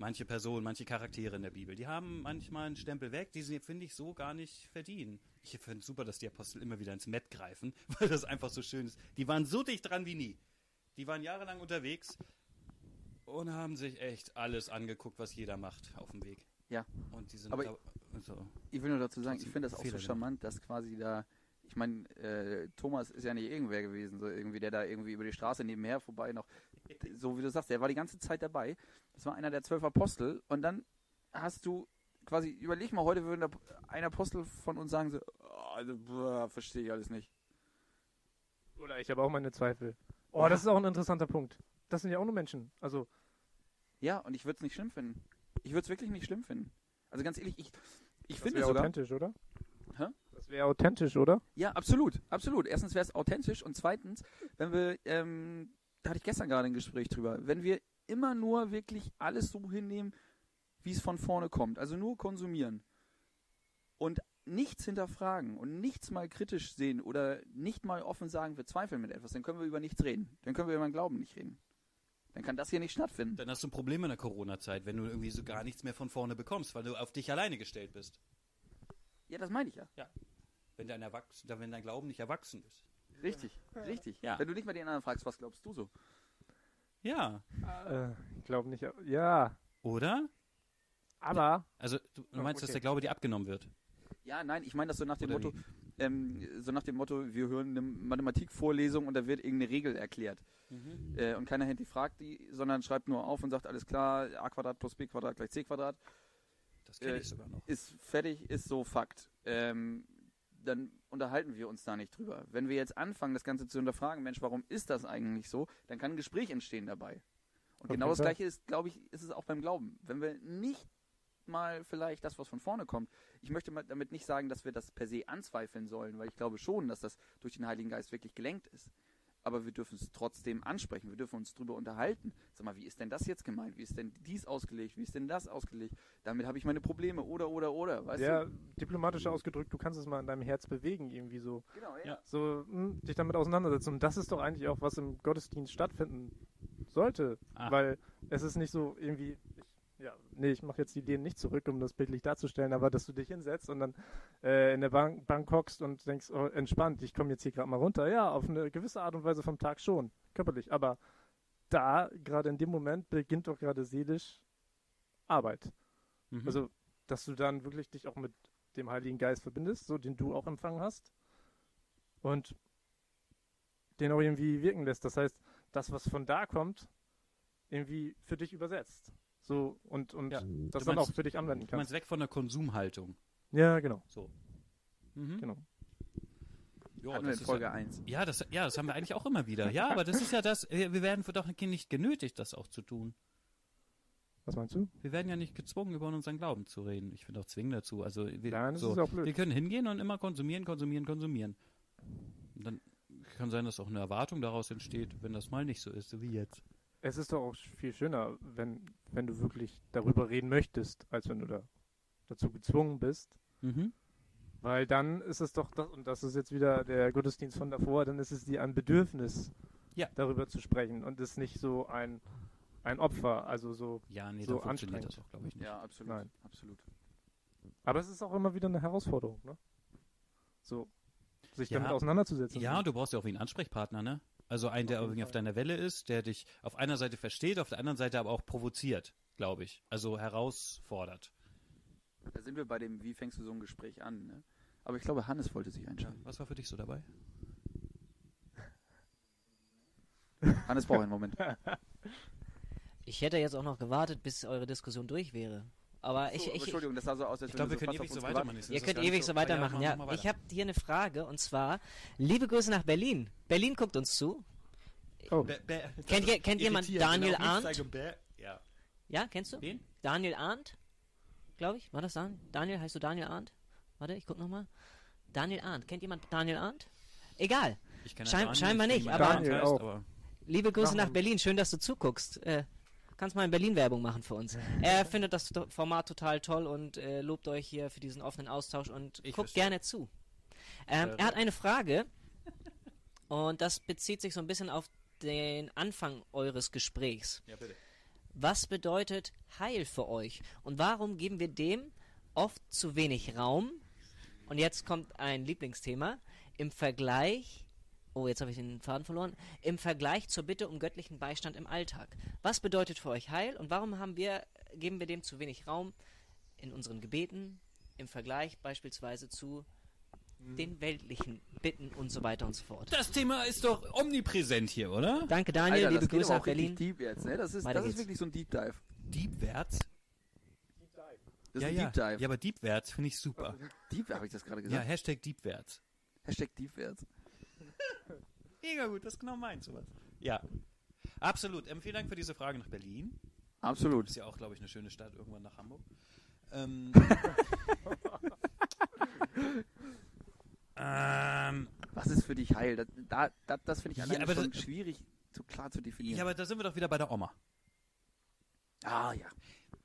Manche Personen, manche Charaktere in der Bibel, die haben manchmal einen Stempel weg, die sie, finde ich, so gar nicht verdienen. Ich finde es super, dass die Apostel immer wieder ins Met greifen, weil das einfach so schön ist. Die waren so dicht dran wie nie. Die waren jahrelang unterwegs und haben sich echt alles angeguckt, was jeder macht auf dem Weg. Ja. Und die sind Aber da, so. Ich will nur dazu sagen, ich finde das auch so charmant, dass quasi da, ich meine, äh, Thomas ist ja nicht irgendwer gewesen, so irgendwie, der da irgendwie über die Straße nebenher vorbei noch, so wie du sagst, der war die ganze Zeit dabei. Das war einer der zwölf Apostel und dann hast du quasi, überleg mal, heute würde ein Apostel von uns sagen so, oh, also, verstehe ich alles nicht. oder ich habe auch meine Zweifel. Oh, das ist auch ein interessanter Punkt. Das sind ja auch nur Menschen. Also, Ja, und ich würde es nicht schlimm finden. Ich würde es wirklich nicht schlimm finden. Also ganz ehrlich, ich, ich das finde wäre sogar, authentisch, oder? Hä? Das wäre authentisch, oder? Ja, absolut, absolut. Erstens wäre es authentisch und zweitens, wenn wir, ähm, da hatte ich gestern gerade ein Gespräch drüber, wenn wir immer nur wirklich alles so hinnehmen, wie es von vorne kommt, also nur konsumieren und nichts hinterfragen und nichts mal kritisch sehen oder nicht mal offen sagen, wir zweifeln mit etwas, dann können wir über nichts reden. Dann können wir über den Glauben nicht reden. Dann kann das hier nicht stattfinden. Dann hast du ein Problem in der Corona-Zeit, wenn du irgendwie so gar nichts mehr von vorne bekommst, weil du auf dich alleine gestellt bist. Ja, das meine ich ja. Wenn dein, Erwachs wenn dein Glauben nicht erwachsen ist. Richtig, richtig. Ja. Wenn du nicht mal den anderen fragst, was glaubst du so? Ja. Äh, ich glaube nicht. Ja, Oder? aber Also, du, du meinst, dass okay. der Glaube dir abgenommen wird? Ja, nein, ich meine das so nach dem Oder Motto, ähm, so nach dem Motto, wir hören eine Mathematikvorlesung und da wird irgendeine Regel erklärt. Äh, und keiner hinterfragt die, sondern schreibt nur auf und sagt, alles klar, a Quadrat plus b Quadrat gleich c Quadrat. Das kenne Äh, ich sogar noch. Ist fertig, ist so Fakt. Ähm, dann unterhalten wir uns da nicht drüber. Wenn wir jetzt anfangen, das Ganze zu hinterfragen, Mensch, warum ist das eigentlich so, dann kann ein Gespräch entstehen dabei. Und Auf genau das. Gleiche ist, glaube ich, ist es auch beim Glauben. Wenn wir nicht mal vielleicht das, was von vorne kommt, ich möchte damit nicht sagen, dass wir das per se anzweifeln sollen, weil ich glaube schon, dass das durch den Heiligen Geist wirklich gelenkt ist. Aber wir dürfen es trotzdem ansprechen. Wir dürfen uns drüber unterhalten. Sag mal, wie ist denn das jetzt gemeint? Wie ist denn dies ausgelegt? Wie ist denn das ausgelegt? Damit habe ich meine Probleme. Oder, oder, oder. Weißt Ja, du? diplomatisch ausgedrückt, du kannst es mal in deinem Herz bewegen, irgendwie so. Genau, ja. Ja. So, hm, dich damit auseinandersetzen. Und das ist doch eigentlich auch, was im Gottesdienst stattfinden sollte. Ah. Weil es ist nicht so irgendwie. Ich, ja, nee, ich mache jetzt die Ideen nicht zurück, um das bildlich darzustellen, aber dass du dich hinsetzt und dann äh, in der Bank, Bank hockst und denkst, oh, entspannt, ich komme jetzt hier gerade mal runter. Ja, auf eine gewisse Art und Weise vom Tag schon, körperlich. Aber da, gerade in dem Moment, beginnt doch gerade seelisch Arbeit. Mhm. Also, dass du dann wirklich dich auch mit dem Heiligen Geist verbindest, so den du auch empfangen hast. Und den auch irgendwie wirken lässt. Das heißt, das, was von da kommt, irgendwie für dich übersetzt. So und, und Ja. das Du dann meinst- auch für dich anwenden du meinst kannst. weg von der Konsumhaltung. Ja, genau. So. Mhm. genau. Ja, Hatten wir das in ist Folge ja, 1. ja, das, ja, das haben wir eigentlich auch immer wieder. Ja, aber das ist ja das, wir wir werden doch nicht genötigt, das auch zu tun. Was meinst du? Wir werden ja nicht gezwungen, über unseren Glauben zu reden. Ich finde auch zwingen dazu. Also wir, Nein, das so, ist auch blöd. wir können hingehen und immer konsumieren, konsumieren, konsumieren. Und dann kann sein, dass auch eine Erwartung daraus entsteht, wenn das mal nicht so ist, wie jetzt. Es ist doch auch viel schöner, wenn, wenn du wirklich darüber reden möchtest, als wenn du da dazu gezwungen bist. Mhm. Weil dann ist es doch, das, und das ist jetzt wieder der Gottesdienst von davor, dann ist es dir ein Bedürfnis, Ja. darüber zu sprechen und ist nicht so ein, ein Opfer, also so. Ja, nee, So anstrengend. das auch, glaube ich, nicht. Ja, absolut. Nein. absolut. Aber es ist auch immer wieder eine Herausforderung, ne? So, sich Ja. damit auseinanderzusetzen. Ja, du brauchst ja auch wie einen Ansprechpartner, ne? Also einen, der irgendwie auf deiner Welle ist, der dich auf einer Seite versteht, auf der anderen Seite aber auch provoziert, glaube ich. Also herausfordert. Da sind wir bei dem, wie fängst du so ein Gespräch an, ne? Aber ich glaube, Hannes wollte sich Ja. einschalten. Was war für dich so dabei? Hannes braucht einen Moment. Ich hätte jetzt auch noch gewartet, bis eure Diskussion durch wäre. Aber ich, So, ich, Entschuldigung, das sah so aus, als Ich glaube, wir können ewig so weitermachen. ihr könnt ewig so ja, weitermachen. machen Ja, mal ich weiter. habe hier eine Frage und zwar: Liebe Grüße nach Berlin. Berlin guckt uns zu. Oh, Bäh, bäh. Kennt ihr- kennt jemand Daniel genau, Arndt? Ja. Ja, kennst du? Wen? Daniel Arndt, glaube ich. War das Dan Daniel? Heißt du Daniel Arndt? Warte, ich guck nochmal. Daniel Arndt. Kennt jemand Daniel Arndt? Egal. Ich kenne Schein- Daniel, scheinbar nicht, aber- Daniel heißt, auch. aber Liebe Grüße nach. Berlin. Schön, dass du zuguckst. Äh, kannst mal in Berlin Werbung machen für uns. Er findet das Format total toll und äh, lobt euch hier für diesen offenen Austausch und Ich guckt gerne zu. Ähm, Äh, er hat eine Frage und das bezieht sich so ein bisschen auf den Anfang eures Gesprächs. Ja, bitte. Was bedeutet Heil für euch? Und warum geben wir dem oft zu wenig Raum? Und jetzt kommt ein Lieblingsthema. Im Vergleich, oh, jetzt habe ich den Faden verloren, im Vergleich zur Bitte um göttlichen Beistand im Alltag. Was bedeutet für euch Heil und warum haben wir, geben wir dem zu wenig Raum in unseren Gebeten, im Vergleich beispielsweise zu den weltlichen Bitten und so weiter und so fort? Das Thema ist doch omnipräsent hier, oder? Danke Daniel, Alter, liebe das Grüße nach Berlin. deep jetzt, ne? Das ist, das ist wirklich so ein Deep Dive. Deepwärts? Das ist ja, ein ja. Deep Dive. ja, aber Deepwärts finde ich super. Deep, habe ich das gerade Ja, gesagt? Hashtag Deepwärts. Hashtag Deepwärts. Mega gut, das ist genau meins, sowas. Ja, absolut. Ähm, vielen Dank für diese Frage nach Berlin. Absolut. Ist ja auch, glaube ich, eine schöne Stadt, irgendwann nach Hamburg. Ähm, ähm, Was ist für dich Heil? Das, da, da, das finde ich Ja, aber schon das- schwierig, so klar zu definieren. ja, aber da sind wir doch wieder bei der Oma. ah, ja.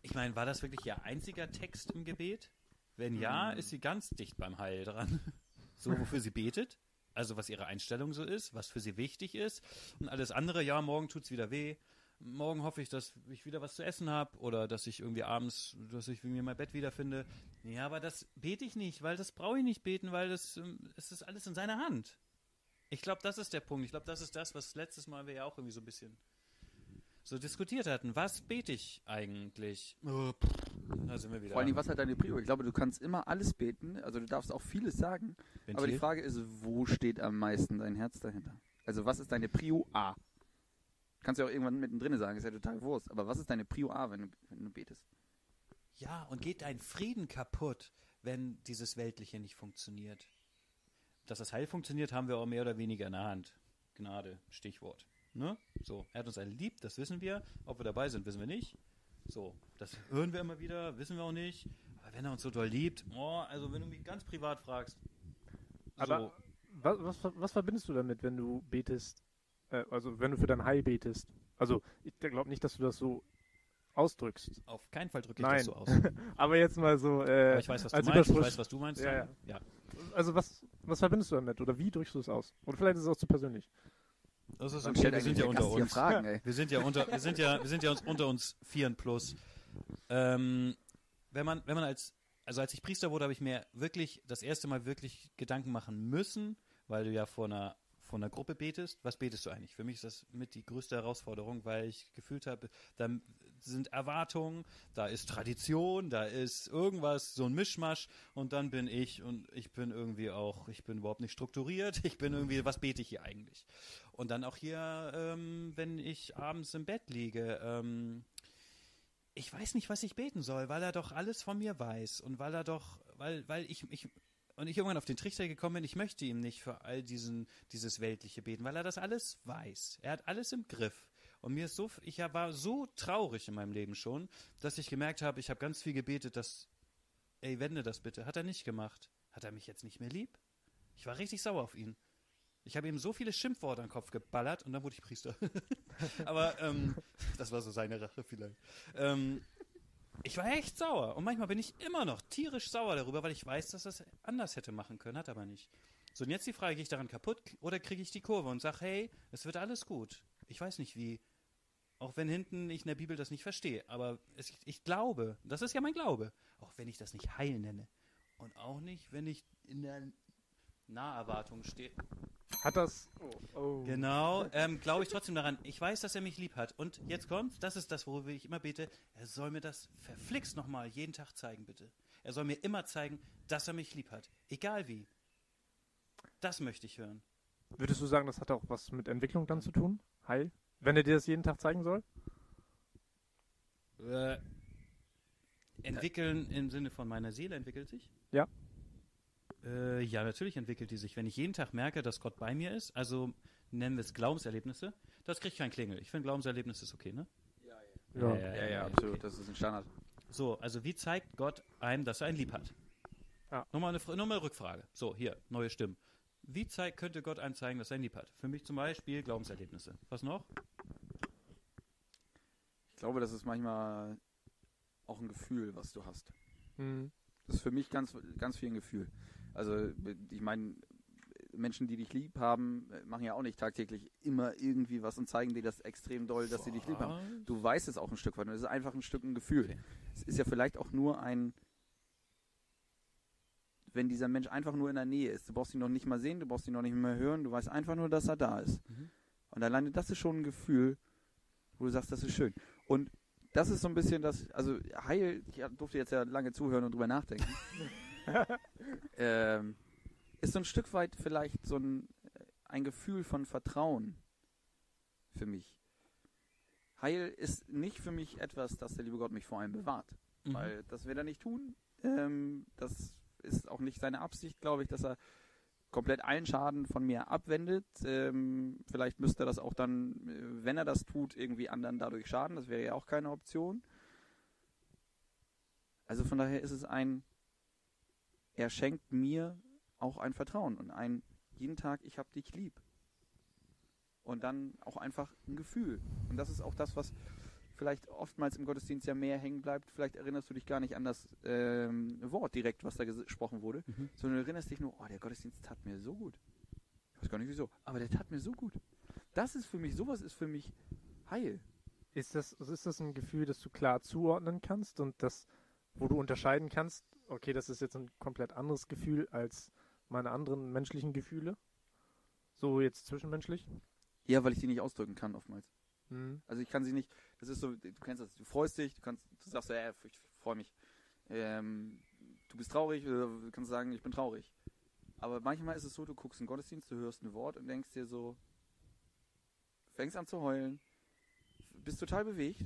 Ich meine, war das wirklich ihr einziger Text im Gebet? Wenn ja, Hm. ist sie ganz dicht beim Heil dran. So, wofür sie betet. Also, was ihre Einstellung so ist, was für sie wichtig ist. Und alles andere, ja, morgen tut's wieder weh. Morgen hoffe ich, dass ich wieder was zu essen habe oder dass ich irgendwie abends, dass ich mir mein Bett wiederfinde. Ja, aber das bete ich nicht, weil das brauche ich nicht beten, weil das ähm, es ist alles in seiner Hand. Ich glaube, das ist der Punkt. Ich glaube, das ist das, was letztes Mal wir ja auch irgendwie so ein bisschen so diskutiert hatten. Was bete ich eigentlich? Oh, da sind wir wieder. Vor allem, was hat deine Prio? Ich glaube, du kannst immer alles beten, also du darfst auch vieles sagen, Ventil? aber die Frage ist, wo steht am meisten dein Herz dahinter? Also was ist deine Prio A? Kannst du ja auch irgendwann mittendrin sagen, ist ja total Wurst, aber was ist deine Prio A, wenn du, wenn du betest? Ja, und geht dein Frieden kaputt, wenn dieses Weltliche nicht funktioniert? Dass das Heil funktioniert, haben wir auch mehr oder weniger in der Hand. Gnade, Stichwort. Ne? So, er hat uns alle lieb, das wissen wir. Ob wir dabei sind, wissen wir nicht. So, das hören wir immer wieder, wissen wir auch nicht. Aber wenn er uns so doll liebt, oh, also wenn du mich ganz privat fragst. Aber so, was, was, was verbindest du damit, wenn du betest, Äh, also wenn du für dein Heil betest. Also ich glaube nicht, dass du das so ausdrückst. Auf keinen Fall drücke ich Nein. das so aus. Aber jetzt mal so. Äh, Aber ich weiß, was du meinst. Ich weiß, was du meinst. Ja, ja. ja. Also was, was verbindest du damit? Oder wie drückst du es aus? Oder vielleicht ist es auch zu persönlich. Das ist okay. Wir sind ja unter uns. Fragen. Wir sind ja unter, wir sind ja, wir sind ja uns unter uns Vieren plus. Ähm, wenn man, wenn man als, also als ich Priester wurde, habe ich mir wirklich das erste Mal wirklich Gedanken machen müssen, weil du ja vor einer, vor einer Gruppe betest. Was betest du eigentlich? Für mich ist das mit die größte Herausforderung, weil ich gefühlt habe, da sind Erwartungen, da ist Tradition, da ist irgendwas, so ein Mischmasch und dann bin ich und ich bin irgendwie auch, ich bin überhaupt nicht strukturiert, ich bin irgendwie, was bete ich hier eigentlich? Und dann auch hier, ähm, wenn ich abends im Bett liege, ähm, ich weiß nicht, was ich beten soll, weil er doch alles von mir weiß und weil er doch, weil, weil ich, ich, und ich irgendwann auf den Trichter gekommen bin, ich möchte ihm nicht für all diesen, dieses Weltliche beten, weil er das alles weiß. Er hat alles im Griff. Und mir ist so, ich war so traurig in meinem Leben schon, dass ich gemerkt habe, ich habe ganz viel gebetet, dass, ey, wende das bitte. Hat er nicht gemacht. Hat er mich jetzt nicht mehr lieb? Ich war richtig sauer auf ihn. Ich habe ihm so viele Schimpfworte an den Kopf geballert und dann wurde ich Priester. Aber ähm, das war so seine Rache vielleicht. Ähm, ich war echt sauer. Und manchmal bin ich immer noch tierisch sauer darüber, weil ich weiß, dass es anders hätte machen können, hat aber nicht. So, und jetzt die Frage, gehe ich daran kaputt oder kriege ich die Kurve und sage, hey, es wird alles gut. Ich weiß nicht wie. Auch wenn hinten ich in der Bibel das nicht verstehe. Aber es, ich glaube, das ist ja mein Glaube. Auch wenn ich das nicht Heil nenne. Und auch nicht, wenn ich in der Naherwartung stehe. Hat das. Oh, oh. Genau, ähm, glaube ich trotzdem daran. Ich weiß, dass er mich lieb hat. Und jetzt kommt, das ist das, worüber ich immer bete, er soll mir das verflixt nochmal jeden Tag zeigen, bitte. Er soll mir immer zeigen, dass er mich lieb hat. Egal wie. Das möchte ich hören. Würdest du sagen, das hat auch was mit Entwicklung dann zu tun? Heil? Wenn er dir das jeden Tag zeigen soll? Äh, entwickeln im Sinne von meiner Seele entwickelt sich? Ja. Äh, ja, natürlich entwickelt die sich. Wenn ich jeden Tag merke, dass Gott bei mir ist, also nennen wir es Glaubenserlebnisse, das kriegt kein Klingel. Ich finde Glaubenserlebnis ist okay, ne? Ja. Ja, ja, absolut. Das ist ein Standard. So, also wie zeigt Gott einem, dass er einen lieb hat? Ja. Nochmal eine, nochmal eine Rückfrage. So, hier, neue Stimmen. Wie zeig, könnte Gott einem zeigen, dass er einen lieb hat? Für mich zum Beispiel Glaubenserlebnisse. Was noch? Ich glaube, das ist manchmal auch ein Gefühl, was du hast. Mhm. Das ist für mich ganz, ganz viel ein Gefühl. Also, ich meine, Menschen, die dich lieb haben, machen ja auch nicht tagtäglich immer irgendwie was und zeigen dir das extrem doll, dass sie dich lieb haben. Du weißt es auch ein Stück weit. und Es ist einfach ein Stück ein Gefühl. Okay. Es ist ja vielleicht auch nur ein, wenn dieser Mensch einfach nur in der Nähe ist. Du brauchst ihn noch nicht mal sehen, du brauchst ihn noch nicht mehr hören, du weißt einfach nur, dass er da ist. Mhm. Und alleine das ist schon ein Gefühl, wo du sagst, das ist schön. Und das ist so ein bisschen das, also Heil, ich durfte jetzt ja lange zuhören und drüber nachdenken. ähm, ist so ein Stück weit vielleicht so ein, ein Gefühl von Vertrauen für mich. Heil ist nicht für mich etwas, das der liebe Gott mich vor allem bewahrt. Mhm. Weil das wird er nicht tun. Ähm, das ist auch nicht seine Absicht, glaube ich, dass er komplett allen Schaden von mir abwendet. Ähm, vielleicht müsste er das auch dann, äh, wenn er das tut, irgendwie anderen dadurch schaden. Das wäre ja auch keine Option. Also von daher ist es ein, er schenkt mir auch ein Vertrauen und ein, jeden Tag, ich hab dich lieb. Und dann auch einfach ein Gefühl. Und das ist auch das, was vielleicht oftmals im Gottesdienst ja mehr hängen bleibt. Vielleicht erinnerst du dich gar nicht an das ähm, Wort direkt, was da ges- gesprochen wurde, Mhm. sondern du erinnerst dich nur, oh, der Gottesdienst tat mir so gut. Ich weiß gar nicht wieso, aber der tat mir so gut. Das ist für mich, sowas ist für mich heil. Ist das, ist das ein Gefühl, das du klar zuordnen kannst und das, wo du unterscheiden kannst, okay, das ist jetzt ein komplett anderes Gefühl als meine anderen menschlichen Gefühle? So jetzt zwischenmenschlich? Ja, weil ich die nicht ausdrücken kann oftmals. Mhm. Also ich kann sie nicht, das ist so, du kennst das, du freust dich, du kannst, du sagst so, ja, ich freue mich. Ähm, du bist traurig, oder du kannst sagen, ich bin traurig. Aber manchmal ist es so, du guckst einen Gottesdienst, du hörst ein Wort und denkst dir so, fängst an zu heulen, bist total bewegt,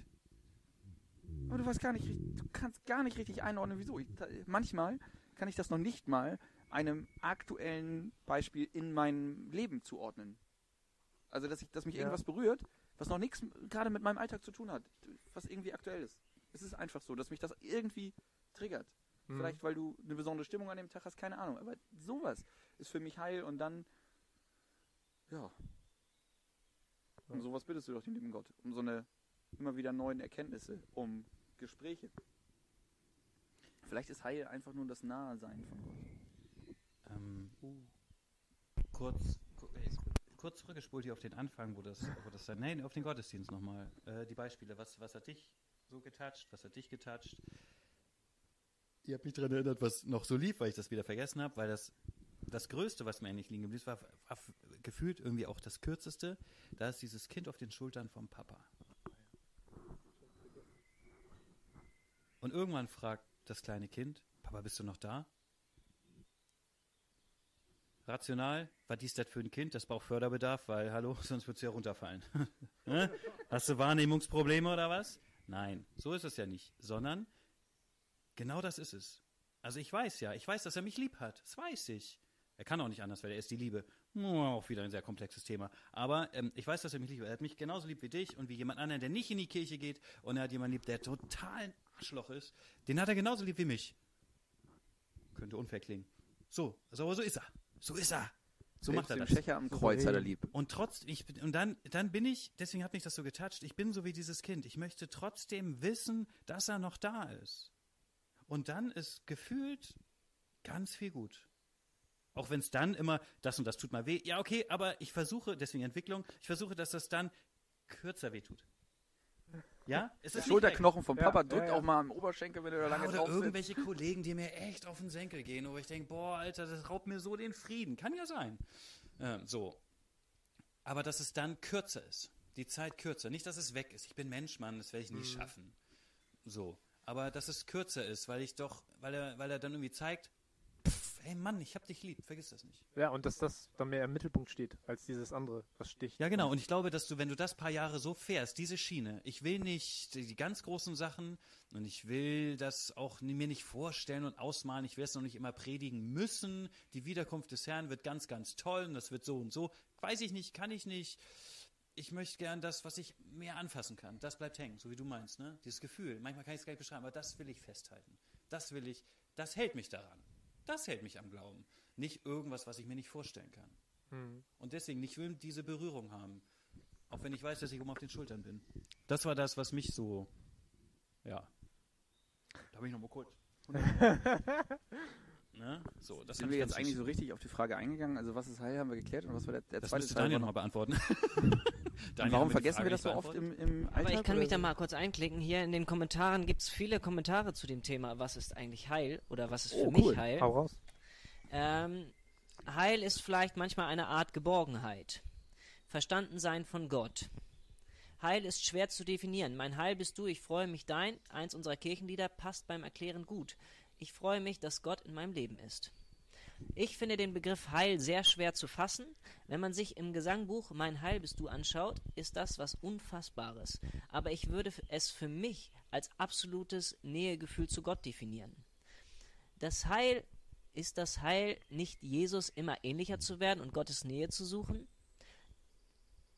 aber du weißt gar nicht, du kannst gar nicht richtig einordnen, wieso. Ich, manchmal kann ich das noch nicht mal einem aktuellen Beispiel in meinem Leben zuordnen. Also, dass, ich, dass mich Ja. irgendwas berührt, was noch nichts gerade mit meinem Alltag zu tun hat, was irgendwie aktuell ist. Es ist einfach so, dass mich das irgendwie triggert. Mhm. Vielleicht, weil du eine besondere Stimmung an dem Tag hast, keine Ahnung. Aber sowas ist für mich heil und dann, ja, Um sowas bittest du doch den lieben Gott. Um so eine immer wieder neuen Erkenntnisse, um Gespräche. Vielleicht ist Heil einfach nur das Nahesein von Gott. Ähm, kurz, ku- äh, kurz zurückgespult hier auf den Anfang, wo das, wo das dann, nein, auf den Gottesdienst nochmal. Äh, die Beispiele, was, was hat dich so getoucht, was hat dich getoucht? Ihr habt mich daran erinnert, was noch so lief, weil ich das wieder vergessen habe, weil das, das Größte, was mir eigentlich liegen geblieben ist, war, war gefühlt irgendwie auch das Kürzeste. Da ist dieses Kind auf den Schultern vom Papa. Und irgendwann fragt das kleine Kind, Papa, bist du noch da? Rational, was ist das für ein Kind? Das braucht Förderbedarf, weil, hallo, sonst wird es ja runterfallen. Hast du Wahrnehmungsprobleme oder was? Nein, so ist es ja nicht, sondern genau das ist es. Also ich weiß ja, ich weiß, dass er mich lieb hat. Das weiß ich. Er kann auch nicht anders, weil er ist die Liebe. Auch wieder ein sehr komplexes Thema. Aber ähm, ich weiß, dass er mich liebt. Er hat mich genauso lieb wie dich und wie jemand anderen, der nicht in die Kirche geht und er hat jemanden lieb, der total Arschloch ist. Den hat er genauso lieb wie mich. Könnte unfair klingen. So, also, aber so ist er. So ist er. So macht er den das. Schächer am Kreuz hat er lieb. Und trotz, ich, bin- und dann, dann bin ich, deswegen hat mich das so getoucht, ich bin so wie dieses Kind. Ich möchte trotzdem wissen, dass er noch da ist. Und dann ist gefühlt ganz viel gut. Auch wenn es dann immer, das und das tut mal weh. Ja, okay, aber ich versuche, deswegen Entwicklung, ich versuche, dass das dann kürzer weh tut. Ja? Es ist Schulterknochen vom Papa ja, drückt ja. auch mal am Oberschenkel, wenn du da lange Ja, oder drauf sitzt. irgendwelche Kollegen, die mir echt auf den Senkel gehen, wo ich denke, boah, Alter, das raubt mir so den Frieden. Kann ja sein. Ähm, so. Aber dass es dann kürzer ist. Die Zeit kürzer. Nicht, dass es weg ist. Ich bin Mensch, Mann, das werde ich nie schaffen. So. Aber dass es kürzer ist, weil ich doch, weil er, weil er dann irgendwie zeigt, pff, ey Mann, ich hab dich lieb, vergiss das nicht. Ja, und dass das dann mehr im Mittelpunkt steht, als dieses andere, was sticht. Ja, genau. Und ich glaube, dass du, wenn du das paar Jahre so fährst, diese Schiene, ich will nicht die, ganz großen Sachen und ich will das auch mir nicht vorstellen und ausmalen. Ich will es noch nicht immer predigen müssen. Die Wiederkunft des Herrn wird ganz, ganz toll und das wird so und so. Weiß ich nicht, kann ich nicht. Ich möchte gern das, was ich mehr anfassen kann. Das bleibt hängen, so wie du meinst, ne? Dieses Gefühl. Manchmal kann ich es gar nicht beschreiben, aber das will ich festhalten. Das will ich, das hält mich daran. Das hält mich am Glauben. Nicht irgendwas, was ich mir nicht vorstellen kann. Hm. Und deswegen, ich will diese Berührung haben. Auch wenn ich weiß, dass ich oben auf den Schultern bin. Das war das, was mich so, ja. Da bin ich nochmal kurz. ne? So, das Sind wir jetzt eigentlich so richtig auf die Frage eingegangen? Also was ist Heil, haben wir geklärt und was war der, der Das zweite müsste Teil? Daniel nochmal beantworten. Daniel, warum vergessen wir das so oft im, im Alltag? Aber ich kann oder mich da mal kurz einklicken. Hier in den Kommentaren gibt es viele Kommentare zu dem Thema, was ist eigentlich Heil oder was ist für Oh, mich cool. Heil. Hau raus. Ähm, Heil ist vielleicht manchmal eine Art Geborgenheit. Verstanden sein von Gott. Heil ist schwer zu definieren. Mein Heil bist du, ich freue mich dein. Eins unserer Kirchenlieder passt beim Erklären gut. Ich freue mich, dass Gott in meinem Leben ist. Ich finde den Begriff Heil sehr schwer zu fassen. Wenn man sich im Gesangbuch Mein Heil bist du anschaut, ist das was Unfassbares. Aber ich würde es für mich als absolutes Nähegefühl zu Gott definieren. Das Heil ist das Heil, nicht Jesus immer ähnlicher zu werden und Gottes Nähe zu suchen?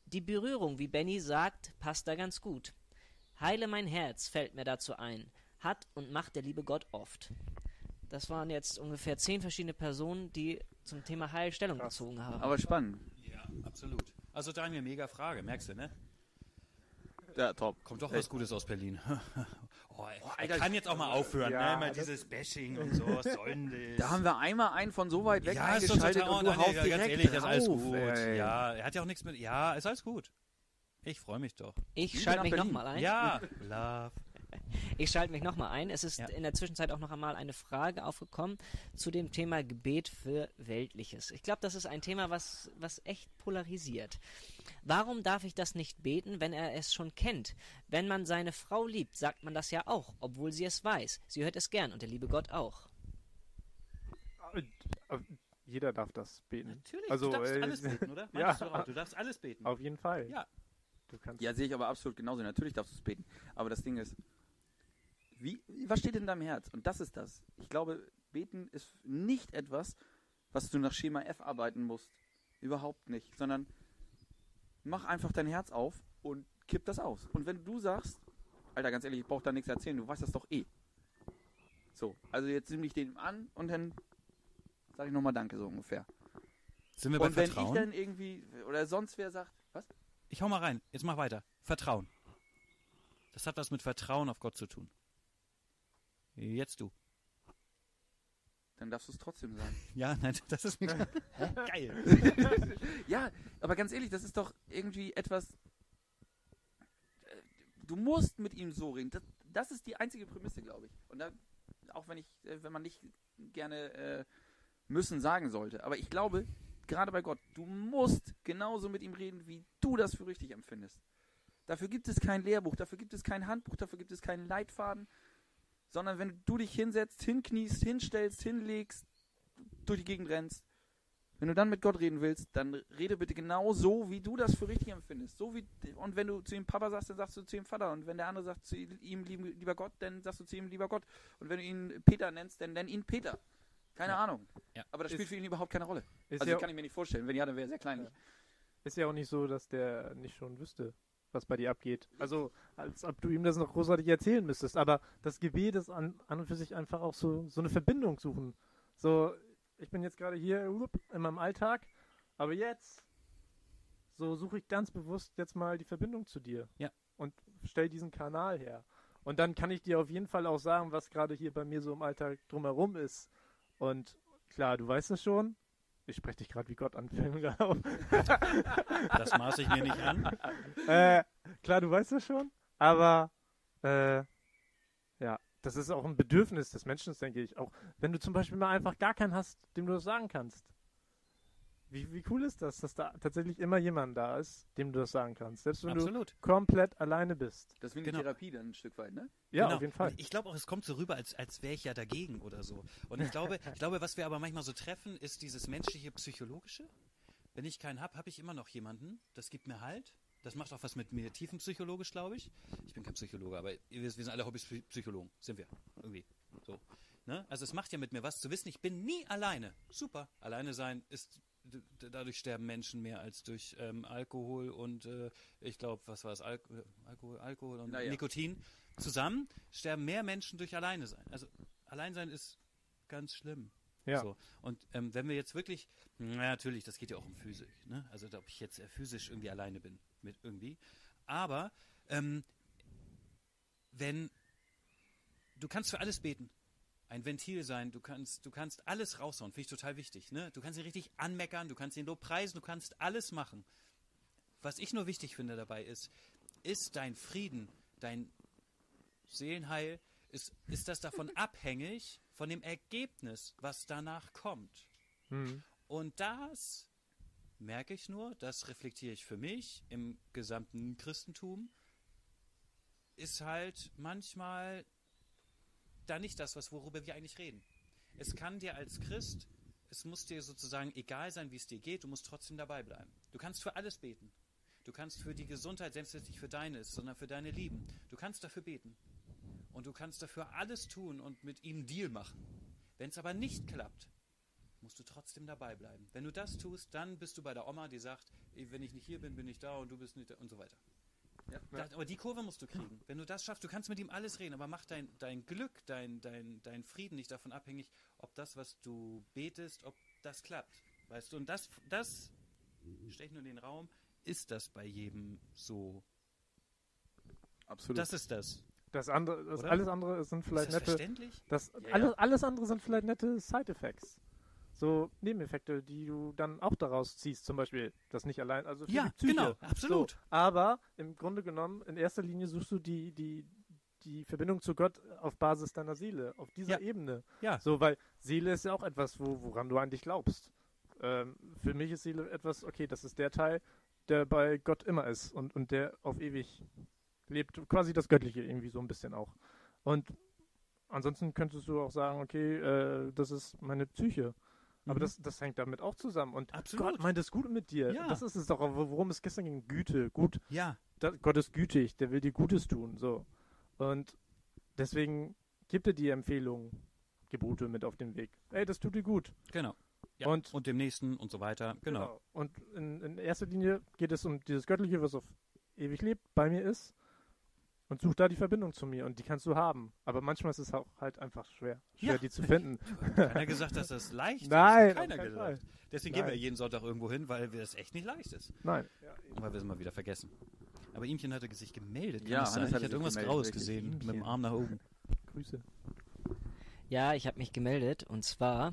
Die Berührung, wie Benny sagt, passt da ganz gut. Heile mein Herz fällt mir dazu ein, hat und macht der liebe Gott oft. Das waren jetzt ungefähr zehn verschiedene Personen, die zum Thema Heil Stellung Krass. bezogen haben. Aber spannend. Ja, absolut. Also Daniel, mega Frage, merkst du, ne? Ja, top. Kommt doch was Gutes aus Berlin. oh, ey, Alter, er kann jetzt auch mal aufhören, Ja, ne? Immer das- dieses Bashing und so, was soll denn das? Da haben wir einmal einen von so weit weg ja, eingeschaltet und du Daniel, haust ja, direkt ganz ehrlich, das ist alles drauf, gut. ey. Ja, er hat ja auch nichts mit. Ja, ist alles gut. Ich freue mich doch. Ich schalte mich nochmal ein. Ja, Love. Ich schalte mich nochmal ein. Es ist Ja. in der Zwischenzeit auch noch einmal eine Frage aufgekommen zu dem Thema Gebet für Weltliches. Ich glaube, das ist ein Thema, was, was echt polarisiert. Warum darf ich das nicht beten, wenn er es schon kennt? Wenn man seine Frau liebt, sagt man das ja auch, obwohl sie es weiß. Sie hört es gern und der liebe Gott auch. Jeder darf das beten. Natürlich, Also, du darfst äh, alles beten, oder? ja. Du, auch? du darfst alles beten. Auf jeden Fall. Ja. Du kannst. Ja, sehe ich aber absolut genauso. Natürlich darfst du es beten. Aber das Ding ist, wie, was steht in deinem Herz? Und das ist das. Ich glaube, beten ist nicht etwas, was du nach Schema F arbeiten musst. Überhaupt nicht. Sondern mach einfach dein Herz auf und kipp das aus. Und wenn du sagst, Alter, ganz ehrlich, ich brauche da nichts erzählen, du weißt das doch eh. So, also jetzt nehme ich den an und dann sage ich nochmal Danke, so ungefähr. Sind wir bei Und wenn Vertrauen? ich dann irgendwie, oder sonst wer sagt, was? Ich hau mal rein. Jetzt mach weiter. Vertrauen. Das hat was mit Vertrauen auf Gott zu tun. Jetzt du. Dann darfst du es trotzdem sagen. Ja, nein, das ist mir geil. ja, aber ganz ehrlich, das ist doch irgendwie etwas. äh, Du musst mit ihm so reden. Das, das ist die einzige Prämisse, glaube ich. Und da, auch wenn ich, äh, wenn man nicht gerne äh, müssen sagen sollte. Aber ich glaube, gerade bei Gott, du musst genauso mit ihm reden, wie du das für richtig empfindest. Dafür gibt es kein Lehrbuch, dafür gibt es kein Handbuch, dafür gibt es keinen Leitfaden, sondern wenn du dich hinsetzt, hinkniest, hinstellst, hinlegst, durch die Gegend rennst, wenn du dann mit Gott reden willst, dann rede bitte genau so, wie du das für richtig empfindest. So wie, und wenn du zu ihm Papa sagst, dann sagst du zu ihm Vater. Und wenn der andere sagt zu ihm lieber Gott, dann sagst du zu ihm lieber Gott. Und wenn du ihn Peter nennst, dann nenn ihn Peter. Keine Ja. Ahnung. Ja. Aber das Ist- spielt für ihn überhaupt keine Rolle. Ist, Also ja, kann ich mir nicht vorstellen. Wenn ja, dann wäre er sehr kleinlich. ist ja auch nicht so, dass der nicht schon wüsste, was bei dir abgeht. Also, als ob du ihm das noch großartig erzählen müsstest. Aber das Gebet ist an, an und für sich einfach auch so, so eine Verbindung suchen. So, ich bin jetzt gerade hier in meinem Alltag, aber jetzt so suche ich ganz bewusst jetzt mal die Verbindung zu dir. Ja. Und stell diesen Kanal her. Und dann kann ich dir auf jeden Fall auch sagen, was gerade hier bei mir so im Alltag drumherum ist. Und klar, du weißt es schon. Ich spreche dich gerade wie Gott an, auf. Das maße ich mir nicht an. äh, klar, du weißt das schon, aber äh, ja, das ist auch ein Bedürfnis des Menschen, denke ich. Auch wenn du zum Beispiel mal einfach gar keinen hast, dem du das sagen kannst. Wie, wie cool ist das, dass da tatsächlich immer jemand da ist, dem du das sagen kannst. Selbst wenn Absolut. du komplett alleine bist. Das ist wie eine Genau. Therapie dann ein Stück weit, ne? Ja, Genau. auf jeden Fall. Und ich glaube auch, es kommt so rüber, als, als wäre ich ja dagegen oder so. Und ich glaube, ich glaube, was wir aber manchmal so treffen, ist dieses menschliche, psychologische. Wenn ich keinen habe, habe ich immer noch jemanden. Das gibt mir Halt. Das macht auch was mit mir tiefenpsychologisch, glaube ich. Ich bin kein Psychologe, aber wir, wir sind alle Hobbypsychologen. Sind wir. Irgendwie. So. Ne? Also es macht ja mit mir was zu wissen, ich bin nie alleine. Super. Alleine sein ist dadurch sterben Menschen mehr als durch ähm, Alkohol und äh, ich glaube, was war es? Al Alkohol, Alkohol und Naja. Nikotin. Zusammen sterben mehr Menschen durch Alleine sein. Also Alleinsein ist ganz schlimm. Ja. So. Und ähm, wenn wir jetzt wirklich, na, natürlich, das geht ja auch um Physik, ne? Also ob ich jetzt äh, physisch irgendwie alleine bin mit irgendwie. Aber ähm, wenn du kannst für alles beten, ein Ventil sein, du kannst, du kannst alles raushauen, finde ich total wichtig. Ne? Du kannst ihn richtig anmeckern, du kannst ihn Lob preisen, du kannst alles machen. Was ich nur wichtig finde dabei ist, ist dein Frieden, dein Seelenheil, ist, ist das davon abhängig von dem Ergebnis, was danach kommt. Mhm. Und das merke ich nur, das reflektiere ich für mich im gesamten Christentum, ist halt manchmal da nicht das, was worüber wir eigentlich reden. Es kann dir als Christ, es muss dir sozusagen egal sein, wie es dir geht, du musst trotzdem dabei bleiben. Du kannst für alles beten. Du kannst für die Gesundheit, selbst wenn es nicht für deine ist, sondern für deine Lieben. Du kannst dafür beten. Und du kannst dafür alles tun und mit ihm Deal machen. Wenn es aber nicht klappt, musst du trotzdem dabei bleiben. Wenn du das tust, dann bist du bei der Oma, die sagt, "Ey, wenn ich nicht hier bin, bin ich da und du bist nicht da und so weiter. Ja. Das, aber die Kurve musst du kriegen. Wenn du das schaffst, du kannst mit ihm alles reden, aber mach dein, dein Glück, dein, dein, dein Frieden nicht davon abhängig, ob das, was du betest, ob das klappt. Weißt du, und das, das stelle ich nur in den Raum, ist das bei jedem so. Absolut. Das ist das. Das andere, das alles andere sind vielleicht ist das nette. verständlich? Das, Ja, alles, ja. alles andere sind vielleicht nette Side-Effects. So Nebeneffekte, die du dann auch daraus ziehst, zum Beispiel das nicht allein, also für Ja, die Psyche. genau, absolut. So, aber im Grunde genommen, in erster Linie suchst du die, die, die Verbindung zu Gott auf Basis deiner Seele, auf dieser Ja. Ebene. Ja. So, weil Seele ist ja auch etwas, wo, woran du eigentlich glaubst. Ähm, für mich ist Seele etwas, okay, das ist der Teil, der bei Gott immer ist und, und der auf ewig lebt. Quasi das Göttliche irgendwie so ein bisschen auch. Und ansonsten könntest du auch sagen, okay, äh, das ist meine Psyche. Aber Mhm. das, das hängt damit auch zusammen. Und Absolut. Gott meint es gut mit dir. Ja. Das ist es doch, wo- worum es gestern ging. Güte, gut. Ja, Da, Gott ist gütig, der will dir Gutes tun. So. Und deswegen gibt er dir Empfehlungen, Gebote mit auf den Weg. Ey, das tut dir gut. genau. Ja, Und- und, dem nächsten und so weiter. Genau. Und in, in erster Linie geht es um dieses Göttliche, was auf ewig lebt, bei mir ist. Und such da die Verbindung zu mir und die kannst du haben. Aber manchmal ist es auch halt einfach schwer, schwer Ja. die zu finden. Keiner gesagt, dass das leicht Nein, ist. Keiner gesagt. Fall. Deswegen gehen wir Nein. jeden Sonntag irgendwo hin, weil das echt nicht leicht ist. Nein. Und weil wir es mal wieder vergessen. Aber Ihmchen hatte sich gemeldet. Kann Ja, das sein? Ich hatte irgendwas gemeldet, Graues richtig. gesehen. Mit dem Ihmchen. Arm nach oben. Grüße. Ja, ich habe mich gemeldet und zwar,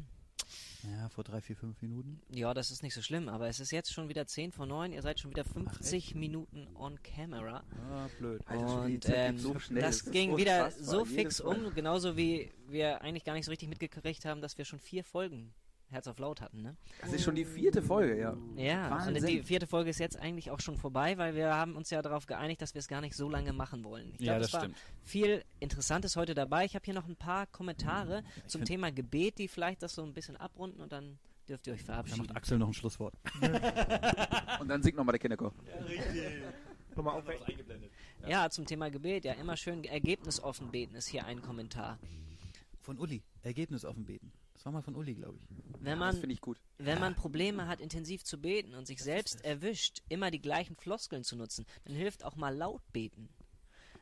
Ja, vor drei, vier, fünf Minuten. ja, das ist nicht so schlimm, aber es ist jetzt schon wieder 10 vor 9, ihr seid schon wieder 50 Minuten on camera. Ah, blöd. Alter, Und ähm, so schnell, das ist ging wieder so fix um, genauso wie wir eigentlich gar nicht so richtig mitgekriegt haben, dass wir schon vier Folgen Herz auf Laut hatten, ne? Das ist schon die vierte Folge, ja. Ja, und die vierte Folge ist jetzt eigentlich auch schon vorbei, weil wir haben uns ja darauf geeinigt, dass wir es gar nicht so lange machen wollen. Ich Ja, glaub, das es war stimmt. viel Interessantes heute dabei. Ich habe hier noch ein paar Kommentare zum find- Thema Gebet, die vielleicht das so ein bisschen abrunden und dann dürft ihr euch verabschieden. macht Axel noch ein Schlusswort. Und dann singt nochmal der Kinderchor. Nochmal aufwecken. eingeblendet. Ja, zum Thema Gebet, ja, immer schön ergebnisoffen beten ist hier ein Kommentar. Von Uli. Ergebnis offen beten. Das war mal von Uli, glaube ich. Wenn Das man, finde ich gut. wenn man Probleme hat, intensiv zu beten und sich selbst erwischt, immer die gleichen Floskeln zu nutzen, dann hilft auch mal laut beten.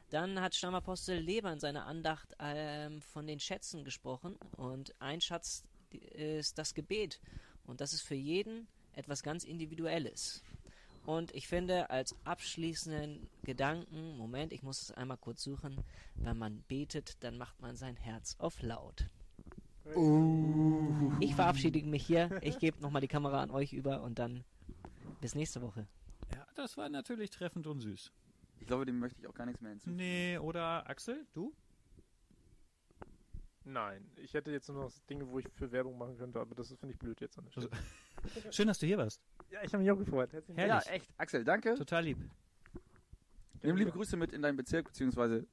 Dann hat Stammapostel Leber in seiner Andacht ähm, von den Schätzen gesprochen und ein Schatz ist das Gebet und das ist für jeden etwas ganz Individuelles. Und ich finde, als abschließenden Gedanken, Moment, ich muss es einmal kurz suchen, wenn man betet, dann macht man sein Herz auf laut. Ich verabschiede mich hier. Ich gebe nochmal die Kamera an euch über und dann bis nächste Woche. Ja, das war natürlich treffend und süß. Ich glaube, dem möchte ich auch gar nichts mehr hinzufügen. Nee, oder Axel, du? Nein, ich hätte jetzt nur noch Dinge, wo ich für Werbung machen könnte, aber das finde ich blöd jetzt an der Stelle. Schön, dass du hier warst. Ja, ich habe mich auch gefreut. Herzlichen Dank. Ja, echt. Axel, danke. Total lieb. Nimm liebe Grüße mit in deinen Bezirk, beziehungsweise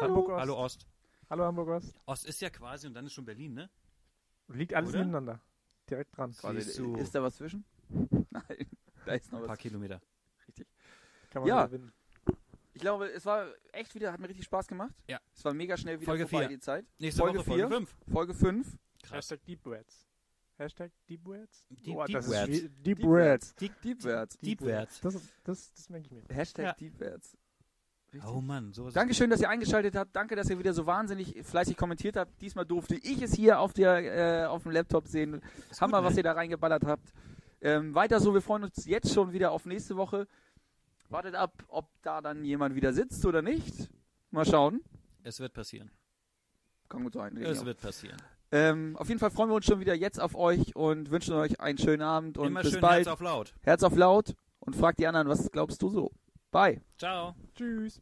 Hamburg Ost. Hallo Ost. Hallo Hamburg Ost. Ost ist ja quasi und dann ist schon Berlin, ne? Liegt alles Oder? nebeneinander. Direkt dran. quasi. Ist da was zwischen? Nein, da ist noch Ein paar was. Kilometer. Richtig. Kann man Ja. gewinnen. Ich glaube, es war echt wieder, hat mir richtig Spaß gemacht. Ja. Es war mega schnell wieder Folge vorbei, vier. die Zeit. Nächste Folge Woche Folge vier. 5. Folge 5. Krass. Hashtag Deep Words. Hashtag Deep Words? Deep- Boah, Deep das Words. Ist schwi- Deep, Deep Words. Deep. Deepwärts. Das, das, das merke ich mir. Hashtag Ja. Deepwärts. Richtig. Oh Mann, sowas. Dankeschön, dass ihr eingeschaltet habt. Danke, dass ihr wieder so wahnsinnig fleißig kommentiert habt. Diesmal durfte ich es hier auf, der, äh, auf dem Laptop sehen. Ist Hammer, gut, was ne? ihr da reingeballert habt. Ähm, weiter so, wir freuen uns jetzt schon wieder auf nächste Woche. Wartet ab, ob da dann jemand wieder sitzt oder nicht. Mal schauen. Es wird passieren. Kann gut sein. Es wird passieren. Ähm, auf jeden Fall freuen wir uns schon wieder jetzt auf euch und wünschen euch einen schönen Abend und Immer bis schön bald. Herz auf laut. Herz auf laut und fragt die anderen, was glaubst du so? Bye. Ciao. Tschüss.